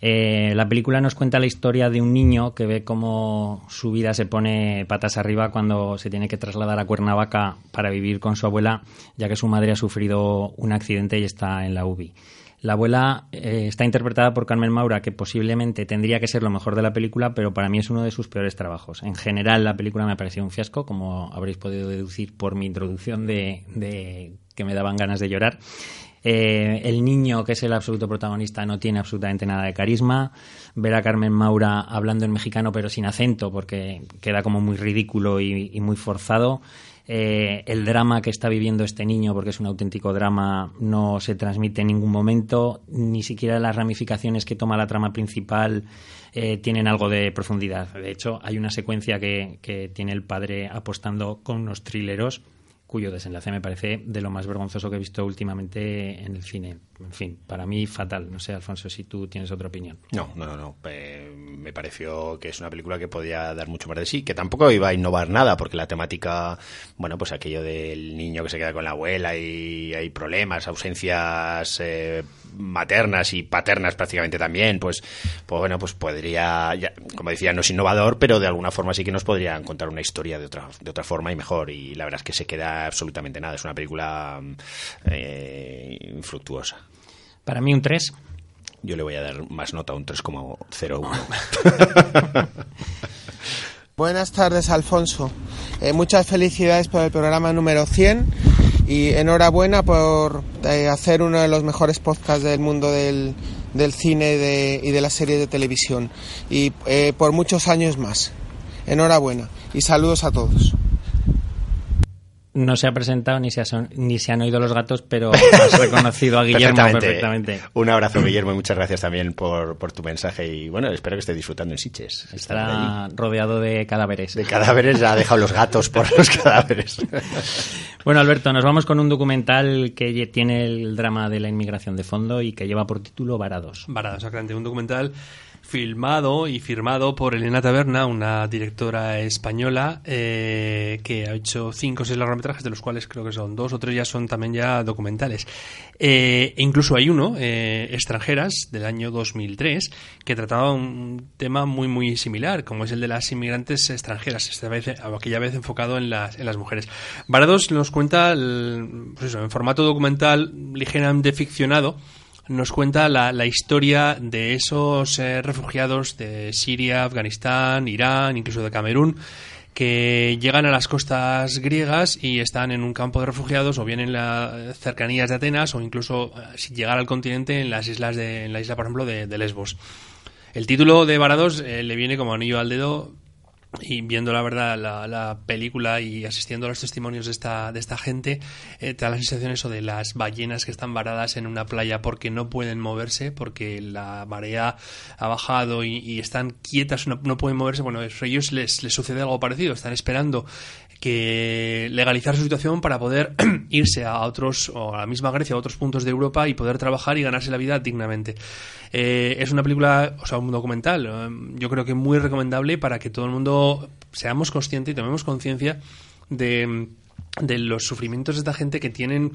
Eh, la película nos cuenta la historia de un niño que ve cómo su vida se pone patas arriba cuando se tiene que trasladar a Cuernavaca para vivir con su abuela, ya que su madre ha sufrido un accidente y está en la UBI. La abuela eh, está interpretada por Carmen Maura, que posiblemente tendría que ser lo mejor de la película, pero para mí es uno de sus peores trabajos. En general, la película me ha parecido un fiasco, como habréis podido deducir por mi introducción de, de que me daban ganas de llorar. Eh, el niño, que es el absoluto protagonista, no tiene absolutamente nada de carisma. Ver a Carmen Maura hablando en mexicano pero sin acento, porque queda como muy ridículo y, muy forzado. Eh, el drama que está viviendo este niño, porque es un auténtico drama, no se transmite en ningún momento, ni siquiera las ramificaciones que toma la trama principal eh, tienen algo de profundidad. De hecho, hay una secuencia que, que tiene el padre apostando con unos trileros cuyo desenlace me parece de lo más vergonzoso que he visto últimamente en el cine. En fin, para mí fatal. No sé, Alfonso, si tú tienes otra opinión. No, no, no. me pareció que es una película que podía dar mucho más de sí, que tampoco iba a innovar nada, porque la temática, bueno, pues aquello del niño que se queda con la abuela y hay problemas, ausencias eh, maternas y paternas prácticamente también, pues, pues bueno, pues podría, como decía, no es innovador, pero de alguna forma sí que nos podrían contar una historia de otra, de otra forma y mejor. Y la verdad es que se queda absolutamente nada. Es una película eh, infructuosa. Para mí un 3. Yo le voy a dar más nota, un 3,01. Buenas tardes, Alfonso. Eh, muchas felicidades por el programa número 100 y enhorabuena por eh, hacer uno de los mejores podcasts del mundo del, del cine y de las series de televisión y eh, por muchos años más. Enhorabuena y saludos a todos no se ha presentado ni se, ni se han oído los gatos, pero has reconocido a Guillermo perfectamente. Un abrazo, Guillermo, y muchas gracias también por, por, tu mensaje. Y bueno, espero que esté disfrutando en Siches. Estará rodeado de cadáveres. De cadáveres, ya ha dejado los gatos por los cadáveres. bueno, Alberto, nos vamos con un documental que tiene el drama de la inmigración de fondo y que lleva por título Varados. Varados, exactamente. Un documental filmado y firmado por Elena Taberna, una directora española eh, que ha hecho cinco o seis largometrajes, de los cuales creo que son dos o tres ya son también ya documentales. Eh, e incluso hay uno, eh, Extranjeras, del año 2003, que trataba un tema muy muy similar, como es el de las inmigrantes extranjeras, esta vez, aquella vez enfocado en las, en las mujeres. Varados nos cuenta, pues en formato documental ligeramente ficcionado, nos cuenta la, la historia de esos eh, refugiados de Siria, Afganistán, Irán, incluso de Camerún, que llegan a las costas griegas y están en un campo de refugiados o bien en las cercanías de Atenas o incluso eh, sin llegar al continente en las islas de, en la isla por ejemplo de, Lesbos. El título de Varados eh, le viene como anillo al dedo y viendo la verdad la, película y asistiendo a los testimonios de esta, de esta gente, eh, te da la sensación eso de las ballenas que están varadas en una playa porque no pueden moverse, porque la marea ha bajado y, están quietas, no, no, pueden moverse. Bueno, a ellos les, les sucede algo parecido, están esperando que legalizar su situación para poder irse a otros, o a la misma Grecia, a otros puntos de Europa y poder trabajar y ganarse la vida dignamente. Eh, es una película, o sea, un documental, eh, yo creo que muy recomendable para que todo el mundo seamos conscientes y tomemos conciencia de, de los sufrimientos de esta gente que tienen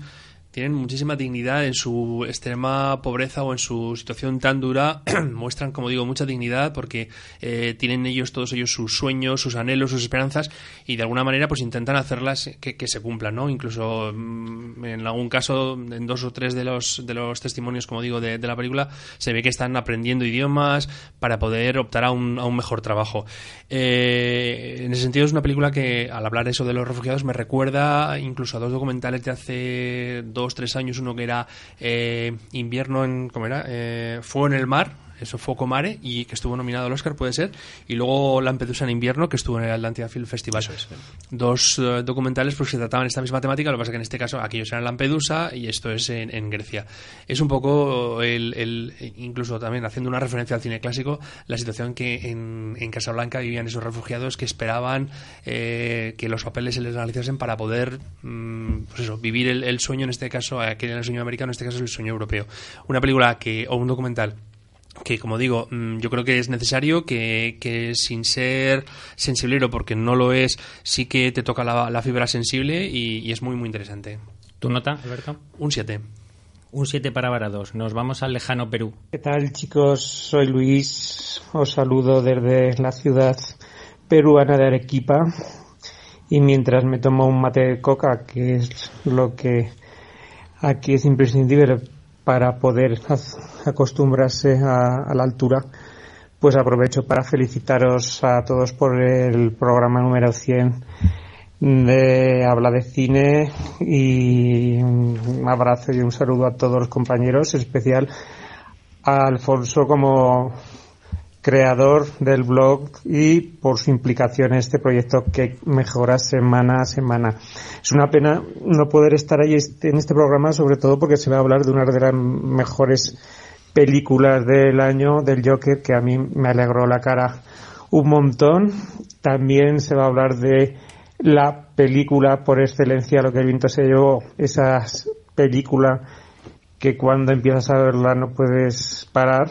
tienen muchísima dignidad en su extrema pobreza o en su situación tan dura, muestran, como digo, mucha dignidad porque eh, tienen ellos, todos ellos, sus sueños, sus anhelos, sus esperanzas y de alguna manera pues intentan hacerlas que, se cumplan, ¿no? Incluso mm, en algún caso, en dos o tres de los, de los testimonios, como digo, de, la película, se ve que están aprendiendo idiomas para poder optar a un, a un mejor trabajo. Eh, en ese sentido es una película que, al hablar eso de los refugiados, me recuerda incluso a dos documentales de hace dos tres años, uno que era eh, invierno en, ¿cómo era? Eh, Fuego en el mar, eso Foco Mare, y que estuvo nominado al Oscar, puede ser, y luego Lampedusa en invierno, que estuvo en el Atlantia Film Festival. Dos eh, documentales pues, que trataban esta misma temática, lo que pasa que en este caso aquellos eran Lampedusa y esto es en, Grecia. Es un poco, el, incluso también haciendo una referencia al cine clásico, la situación que en, en Casablanca vivían esos refugiados que esperaban eh, que los papeles se les analizasen para poder mm, pues eso, vivir el, sueño, en este caso, aquel el sueño americano, en este caso el sueño europeo. Una película que, o un documental que como digo, mm, yo creo que es necesario que, que, sin ser sensiblero, porque no lo es, sí que te toca la, fibra sensible y, es muy, muy interesante. ¿Tu nota, Alberto? Un 7. Un 7 para Varados. Nos vamos al lejano Perú. ¿Qué tal, chicos? Soy Luis. Os saludo desde la ciudad peruana de Arequipa. Y mientras me tomo un mate de coca, que es lo que aquí es imprescindible para poder acostumbrarse a, la altura, pues aprovecho para felicitaros a todos por el programa número 100 de Habla de Cine y un abrazo y un saludo a todos los compañeros, en especial a Alfonso como creador del blog y por su implicación en este proyecto que mejora semana a semana. Es una pena no poder estar ahí este, en este programa, sobre todo porque se va a hablar de una de las mejores películas del año del Joker, que a mí me alegró la cara un montón. También se va a hablar de la película por excelencia, lo que el viento se llevó, esa película que cuando empiezas a verla no puedes parar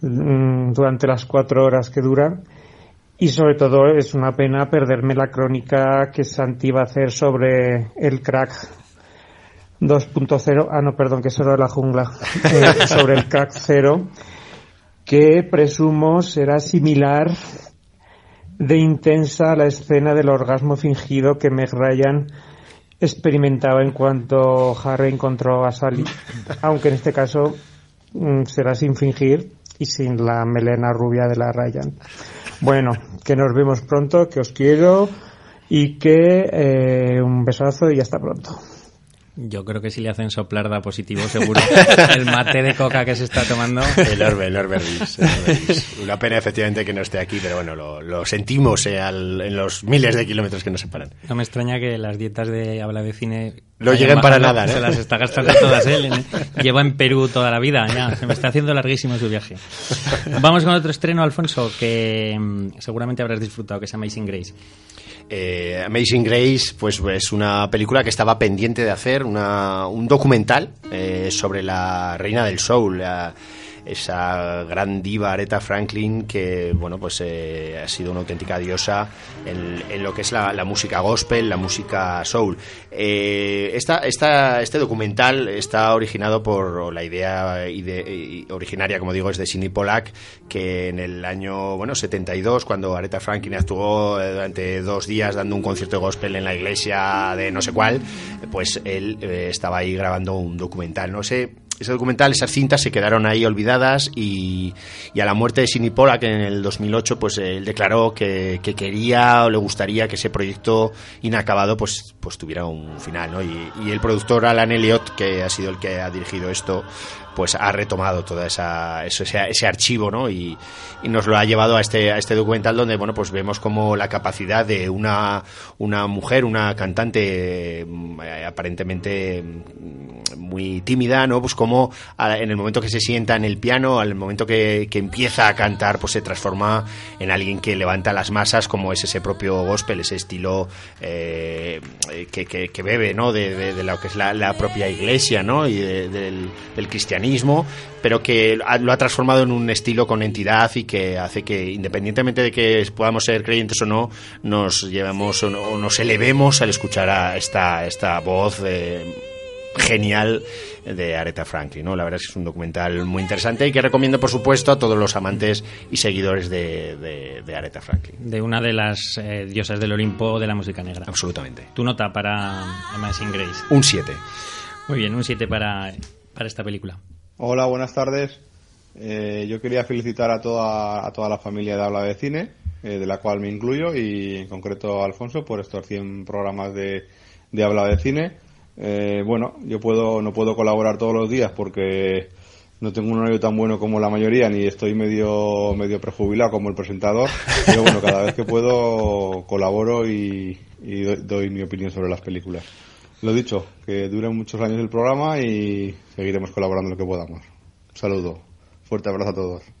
durante las cuatro horas que dura. Y sobre todo es una pena perderme la crónica que Santi va a hacer sobre el crack 2.0. Ah, no, perdón, que es de la jungla. Eh, sobre el crack 0, que presumo será similar de intensa la escena del orgasmo fingido que Meg Ryan experimentaba en cuanto Harry encontró a Sally, aunque en este caso mm, será sin fingir y sin la melena rubia de la Ryan. Bueno, que nos vemos pronto, que os quiero y que eh, un besazo y hasta pronto. Yo creo que si le hacen soplar da positivo, seguro. el mate de coca que se está tomando. El Orbe, el Orbe Una pena, efectivamente, que no esté aquí, pero bueno, lo, sentimos eh, en los miles de kilómetros que nos separan. No me extraña que las dietas de habla de cine. No lleguen para nada, Se las está gastando todas él. Lleva en Perú toda la vida, ya. Se me está haciendo larguísimo su viaje. Vamos con otro estreno, Alfonso, que mm, seguramente habrás disfrutado, que es Amazing Grace. Eh, Amazing Grace, pues es una película que estaba pendiente de hacer, un documental eh, sobre la reina del soul, esa gran diva Aretha Franklin que bueno pues eh, ha sido una auténtica diosa en, lo que es la, música gospel, la música soul. Eh, esta, este documental está originado por la idea originaria, como digo, es de Sidney Pollack, que en el año bueno 72, cuando Aretha Franklin actuó eh, durante dos días dando un concierto gospel en la iglesia de no sé cuál, pues él estaba ahí grabando un documental. No sé ese documental, esas cintas se quedaron ahí olvidadas y, a la muerte de Sidney Pollack en el 2008, pues él declaró que, quería o le gustaría que ese proyecto inacabado pues, pues tuviera un final, ¿no? Y, y el productor Alan Elliott, que ha sido el que ha dirigido esto, pues ha retomado todo esa, ese, ese, archivo ¿no? Y, nos lo ha llevado a este, a este documental donde bueno pues vemos como la capacidad de una, una mujer, una cantante mm, aparentemente mm, muy tímida, ¿no? Pues como en el momento que se sienta en el piano, al momento que, empieza a cantar, pues se transforma en alguien que levanta las masas, como es ese propio gospel, ese estilo eh, que, bebe, ¿no? De, de, lo que es la, propia iglesia, ¿no? Y del, del cristianismo pero que lo ha transformado en un estilo con entidad y que hace que, independientemente de que podamos ser creyentes o no, nos llevemos o, nos elevemos al escuchar a esta, esta voz genial de Aretha Franklin. ¿no? La verdad es que es un documental muy interesante y que recomiendo, por supuesto, a todos los amantes y seguidores de, de, Aretha Franklin. De una de las eh, diosas del Olimpo de la música negra. Absolutamente. ¿Tu nota para Amazing Grace? Un 7. Muy bien, un 7 para, para esta película. Hola, buenas tardes. Eh, yo quería felicitar a toda, a toda la familia de Habla de Cine, eh, de la cual me incluyo, y en concreto a Alfonso por estos 100 programas de, Habla de Cine. Eh, bueno, yo puedo, no puedo colaborar todos los días porque no tengo un horario tan bueno como la mayoría, ni estoy medio, medio prejubilado como el presentador, pero bueno, cada vez que puedo colaboro y, doy, doy mi opinión sobre las películas. Lo dicho, que duren muchos años el programa y seguiremos colaborando lo que podamos. Un saludo. Fuerte abrazo a todos.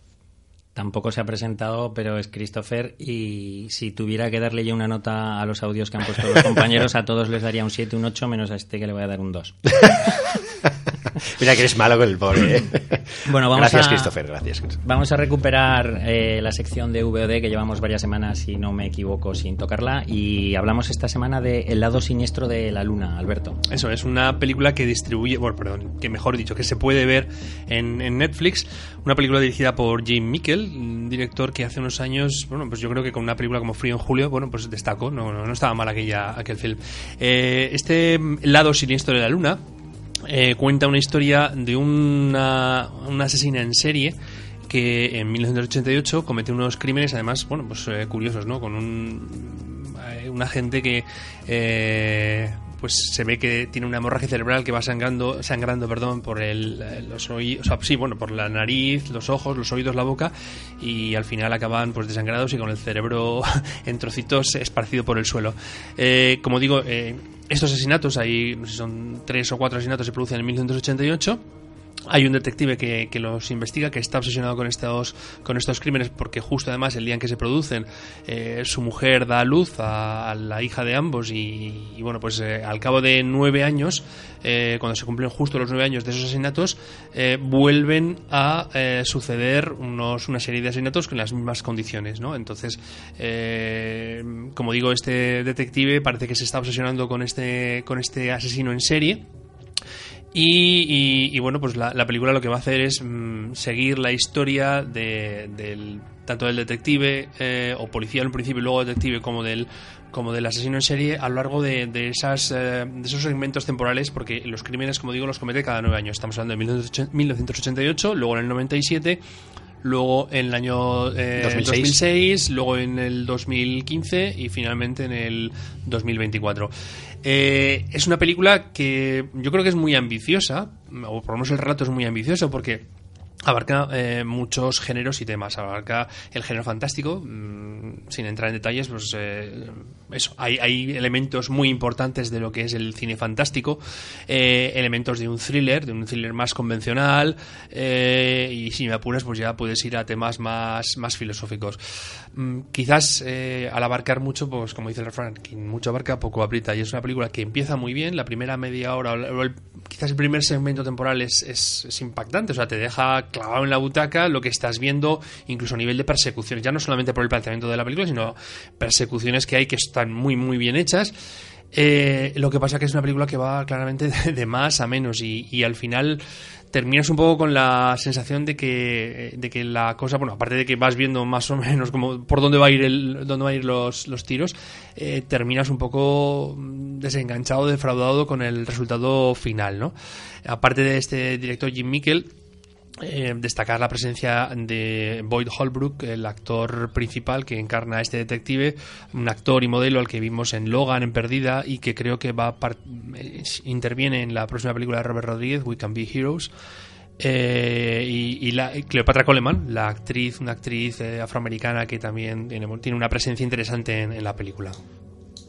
Tampoco se ha presentado, pero es Christopher y si tuviera que darle yo una nota a los audios que han puesto los compañeros, a todos les daría un 7, un 8, menos a este que le voy a dar un 2. Mira que eres malo con el pobre. ¿eh? Bueno, vamos gracias, a, Christopher, gracias. Christopher. Vamos a recuperar eh, la sección de VOD que llevamos varias semanas, si no me equivoco, sin tocarla. Y hablamos esta semana de El lado siniestro de la luna, Alberto. Eso, es una película que distribuye, bueno, perdón, que mejor dicho, que se puede ver en, en Netflix. Una película dirigida por Jim Mickel, un director que hace unos años, bueno, pues yo creo que con una película como Frío en Julio, bueno, pues destacó, no, no, no estaba mal aquella, aquel film. Eh, este lado siniestro de la luna eh, cuenta una historia de una, asesina en serie que en 1988 cometió unos crímenes, además, bueno, pues eh, curiosos, ¿no? Con un, eh, un agente que eh, pues se ve que tiene una hemorragia cerebral que va sangrando, sangrando perdón, por el, los oídos, o sea, sí, bueno, por la nariz, los ojos, los oídos, la boca, y al final acaban pues desangrados y con el cerebro en trocitos esparcido por el suelo. Eh, como digo, eh, estos asesinatos, hay, son tres o cuatro asesinatos, se producen en 1988. Hay un detective que, que los investiga, que está obsesionado con estos, con estos crímenes, porque justo además el día en que se producen, eh, su mujer da luz a, la hija de ambos y, bueno, pues eh, al cabo de nueve años, eh, cuando se cumplen justo los nueve años de esos asesinatos, eh, vuelven a eh, suceder unos, una serie de asesinatos con las mismas condiciones, ¿no? Entonces, como digo, este detective parece que se está obsesionando con este, con este asesino en serie. Y, y- y, bueno, pues la, la película lo que va a hacer es mm, seguir la historia de, del, tanto del detective eh, o policía en principio y luego detective como del como del asesino en serie a lo largo de, de esas, eh, de esos segmentos temporales porque los crímenes, como digo, los comete cada nueve años. Estamos hablando de 1980 1988, luego en el 97 luego en el año eh, 2006. 2006, luego en el 2015 y finalmente en el 2024. Eh, es una película que yo creo que es muy ambiciosa, o por lo menos el relato es muy ambicioso porque abarca eh, muchos géneros y temas. Abarca el género fantástico, mm, sin entrar en detalles, pues eh, eso, hay, elementos muy importantes de lo que es el cine fantástico, eh, elementos de un thriller, de un thriller más convencional, y si me apuras, pues ya puedes ir a temas más, más filosóficos. Mm, quizás al abarcar mucho, pues como dice el refrán, quien mucho abarca, poco aprieta, y es una película que empieza muy bien, la primera media hora, o el- quizás el primer segmento temporal es, es impactante, o sea, te deja clavado en la butaca lo que estás viendo, incluso a nivel de persecuciones, ya no solamente por el planteamiento de la película, sino persecuciones que hay que están muy, muy bien hechas. Eh, lo que pasa que es una película que va claramente de, más a menos y, al final terminas un poco con la sensación de que, de que la cosa, bueno, aparte de que vas viendo más o menos como por dónde va a ir el, dónde va a ir los, los tiros, eh, terminas un poco mm, desenganchado, defraudado con el resultado final, ¿no? Aparte de este director Jim Mickel, eh, destacar la presencia de Boyd Holbrook, el actor principal que encarna a este detective, un actor y modelo al que vimos en Logan, en Perdida, y que creo que va eh, interviene en la próxima película de Robert Rodríguez, We Can Be Heroes. Eh, y, la, y Cleopatra Coleman, la actriz, una actriz eh, afroamericana que también tiene, una presencia interesante en la película.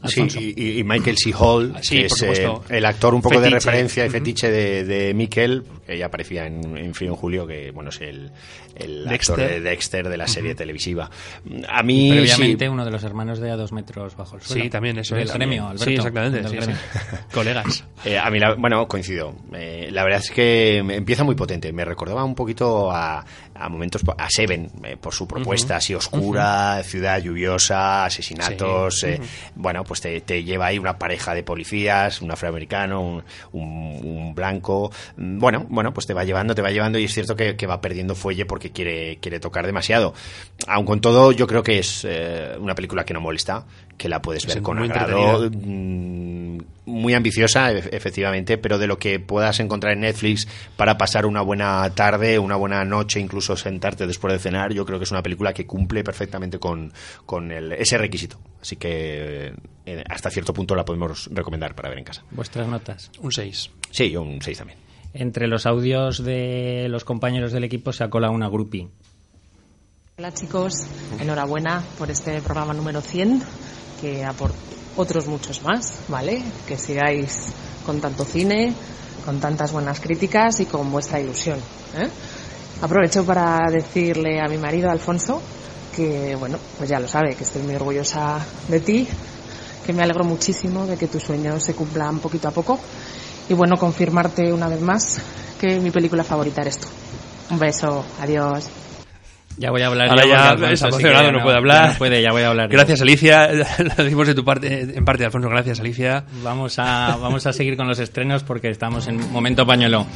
Sí, y, y Michael C. Hall, Sí, que es eh, el actor un poco de referencia y fetiche de, de Mikkel, que ya aparecía en, en Frío en Julio, que bueno es el, el actor de Dexter de la serie televisiva. A mí previamente sí, uno de los hermanos de A dos metros bajo el suelo. Sí, también, eso Del es. gremio. Alberto. Sí, exactamente, sí, gremio. sí. Colegas. Eh, a mí, la- bueno, coincido. Eh, la verdad es que me- empieza muy potente. Me recordaba un poquito a, a momentos, a Seven, eh, por su propuesta así oscura, ciudad lluviosa, asesinatos. Sí. eh. Bueno, pues te, te lleva ahí una pareja de policías, un afroamericano, un, un- un blanco. Mm, Bueno, bueno, pues te va llevando, te va llevando y es cierto que, que va perdiendo fuelle porque quiere, quiere tocar demasiado. Aun con todo, yo creo que es eh, una película que no molesta, que la puedes Es ver con agrado. Muy ambiciosa, e- efectivamente, pero de lo que puedas encontrar en Netflix para pasar una buena tarde, una buena noche, incluso sentarte después de cenar, yo creo que es una película que cumple perfectamente con, con el- ese requisito. Así que eh, hasta cierto punto la podemos recomendar para ver en casa. Vuestras notas. Un 6. Sí, un 6 también. Entre los audios de los compañeros del equipo se ha colado una groupie. Hola chicos, enhorabuena por este programa número 100, que a otros muchos más, ¿vale? Que sigáis con tanto cine, con tantas buenas críticas y con vuestra ilusión. ¿eh? Aprovecho para decirle a mi marido Alfonso que, bueno, pues ya lo sabe, que estoy muy orgullosa de ti, que me alegro muchísimo de que tus sueños se cumplan poquito a poco y, bueno, confirmarte una vez más que mi película favorita eres tú. Un beso, adiós. Ya voy a hablar. Ahora ya porque está emocionado, que no puede hablar. ya no puede, ya voy a hablar. Gracias, Alicia. Lo decimos de tu parte, en parte, Alfonso. Gracias, Alicia. Vamos a, vamos a seguir con los estrenos porque estamos en momento pañuelo.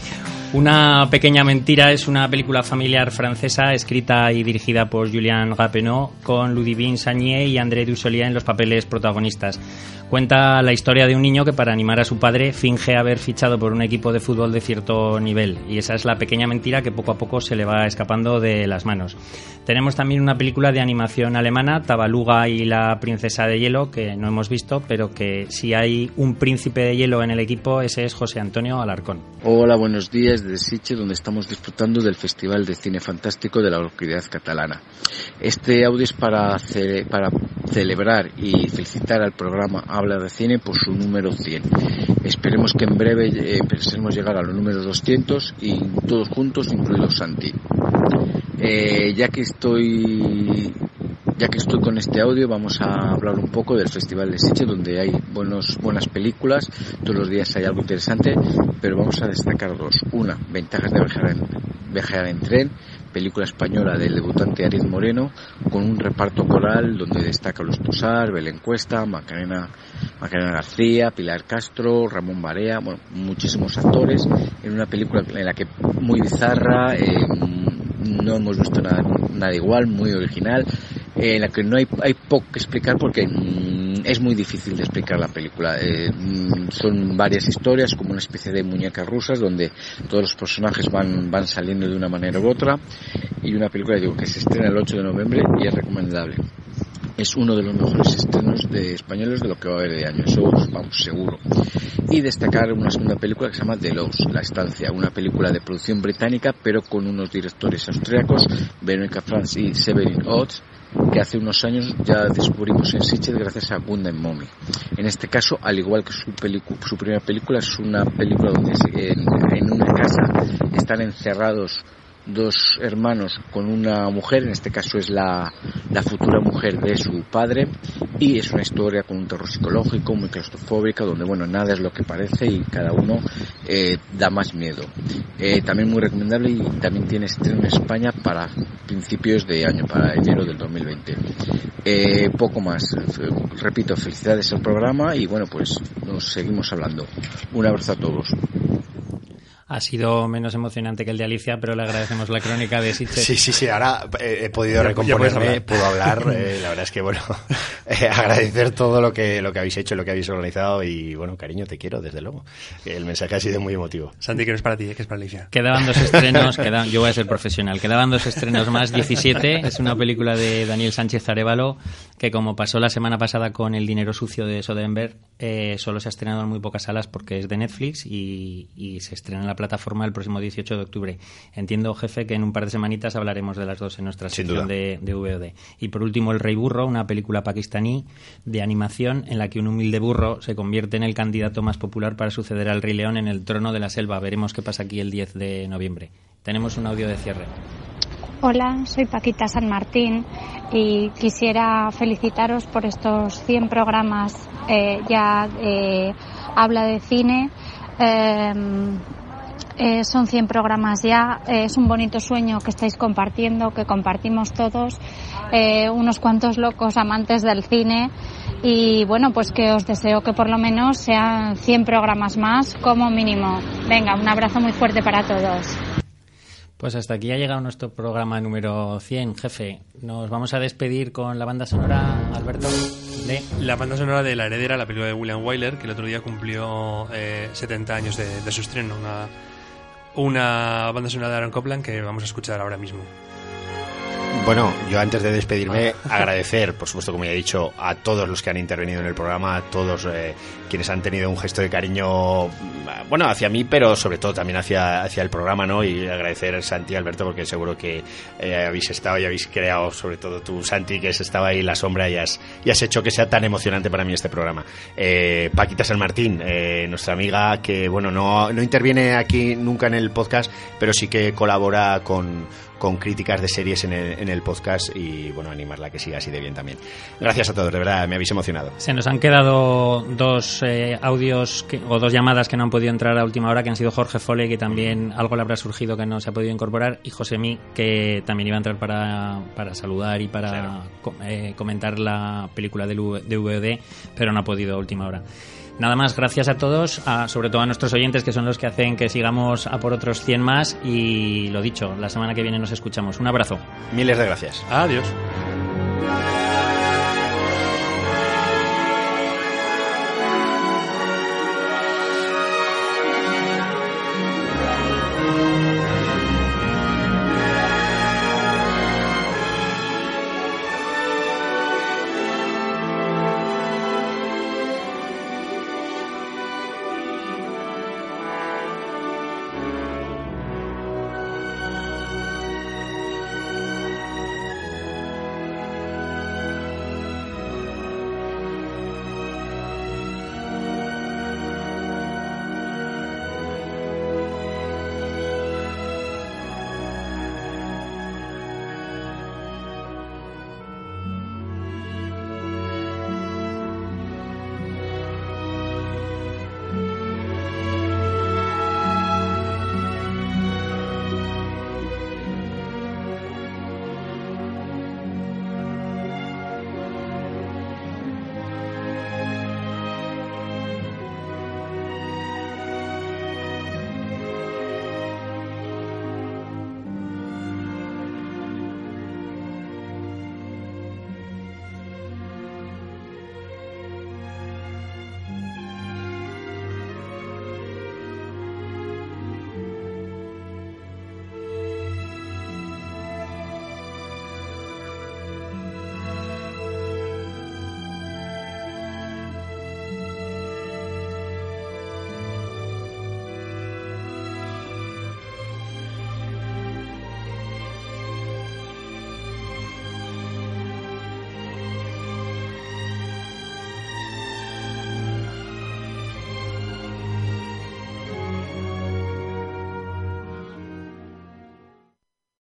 Una pequeña mentira es una película familiar francesa escrita y dirigida por Julien Rappenot con Ludivine Sagnier y André Dussolier en los papeles protagonistas. Cuenta la historia de un niño que para animar a su padre finge haber fichado por un equipo de fútbol de cierto nivel y esa es la pequeña mentira que poco a poco se le va escapando de las manos. Tenemos también una película de animación alemana, Tabaluga y la princesa de hielo, que no hemos visto, pero que si hay un príncipe de hielo en el equipo, ese es José Antonio Alarcón. Hola, buenos días desde Sitges, donde estamos disfrutando del Festival de Cine Fantástico de la localidad catalana. Este audio es para celebrar y felicitar al programa Habla de Cine por su número 100. Esperemos que en breve eh, empecemos a llegar a los números 200 y todos juntos, incluido Santi. Eh, ya que estoy ya que estoy con este audio, vamos a hablar un poco del Festival de Sitges, donde hay buenos, buenas películas, todos los días hay algo interesante, pero vamos a destacar dos. Una, ventajas de viajar en, viajar en tren, película española del debutante Ariel Moreno, con un reparto coral donde destaca Los Tosar, Belén Cuesta, Macarena, Macarena García, Pilar Castro, Ramón Barea, bueno, muchísimos actores, en una película en la que muy bizarra, eh, no hemos visto nada, igual, muy original, en la que no hay, hay poco que explicar porque mm, es muy difícil de explicar la película. Eh, mm, son varias historias, como una especie de muñecas rusas, donde todos los personajes van, van saliendo de una manera u otra, y una película digo, que se estrena el 8 de noviembre y es recomendable. Es uno de los mejores estrenos de españoles de lo que va a haber de año, eso vamos seguro. Y destacar una segunda película que se llama The Lost, La Estancia, una película de producción británica, pero con unos directores austriacos, Veronica Franz y Severin Oates, que hace unos años ya descubrimos en Sitges gracias a Gundam Mommy. En este caso, al igual que su, su primera película, es una película donde en, en una casa están encerrados dos hermanos con una mujer, en este caso es la, la futura mujer de su padre, y es una historia con un terror psicológico, muy claustrofóbica, donde bueno, nada es lo que parece y cada uno eh, da más miedo. Eh, también muy recomendable y también tiene estreno en España para principios de año, para enero del 2020. Eh, poco más, repito, felicidades al programa y bueno, pues nos seguimos hablando. Un abrazo a todos. Ha sido menos emocionante que el de Alicia, pero le agradecemos la crónica de Sitges. Sí, sí, sí, ahora eh, he podido Ya- ya recomponerme, hablar. puedo hablar. eh, la verdad es que, bueno, eh, agradecer todo lo que, lo que habéis hecho, lo que habéis organizado y, bueno, cariño, te quiero, desde luego. El mensaje ha sido muy emotivo. Santi, que no es para ti, eh, que es para Alicia. Quedaban dos estrenos, quedaban- yo voy a ser profesional, quedaban dos estrenos más, 17, es una película de Daniel Sánchez Arevalo, que como pasó la semana pasada con El dinero sucio de Soderbergh, eh, solo se ha estrenado en muy pocas salas porque es de Netflix y, y se estrena en la plataforma el próximo 18 de octubre. Entiendo, jefe, que en un par de semanitas hablaremos de las dos en nuestra Sin sección duda. de, de VOD. Y por último, El Rey Burro, una película pakistaní de animación en la que un humilde burro se convierte en el candidato más popular para suceder al Rey León en el trono de la selva. Veremos qué pasa aquí el 10 de noviembre. Tenemos un audio de cierre. Hola, soy Paquita San Martín y quisiera felicitaros por estos 100 programas eh, ya eh, habla de cine. Eh, eh, son 100 programas ya, eh, es un bonito sueño que estáis compartiendo, que compartimos todos, eh, unos cuantos locos amantes del cine y bueno, pues que os deseo que por lo menos sean 100 programas más como mínimo. Venga, un abrazo muy fuerte para todos. Pues hasta aquí ha llegado nuestro programa número 100, jefe. Nos vamos a despedir con la banda sonora, Alberto, La banda sonora de La Heredera, la película de William Wyler, que el otro día cumplió eh, 70 años de, de su estreno. Una, una banda sonora de Aaron Copland que vamos a escuchar ahora mismo. Bueno, yo antes de despedirme, agradecer, por supuesto, como ya he dicho, a todos los que han intervenido en el programa, a todos eh, quienes han tenido un gesto de cariño, mm, bueno, hacia mí, pero sobre todo también hacia, hacia el programa, ¿no? Y agradecer a Santi y Alberto, porque seguro que eh, habéis estado y habéis creado, sobre todo tú, Santi, que estado ahí en la sombra y has, y has hecho que sea tan emocionante para mí este programa. Eh, Paquita San Martín, eh, nuestra amiga que, bueno, no, no interviene aquí nunca en el podcast, pero sí que colabora con con críticas de series en el, en el podcast y bueno, animarla a que siga así de bien también. Gracias a todos, de verdad, me habéis emocionado. Se nos han quedado dos eh, audios que- o dos llamadas que no han podido entrar a última hora, que han sido Jorge Fole, que también algo le habrá surgido que no se ha podido incorporar, y José Mí, que también iba a entrar para, para saludar y para co- eh, comentar la película de VOD, pero no ha podido a última hora. Nada más, gracias a todos, a- sobre todo a nuestros oyentes que son los que hacen que sigamos a por otros 100 más y lo dicho, la semana que viene nos escuchamos. Un abrazo. Miles de gracias. Adiós.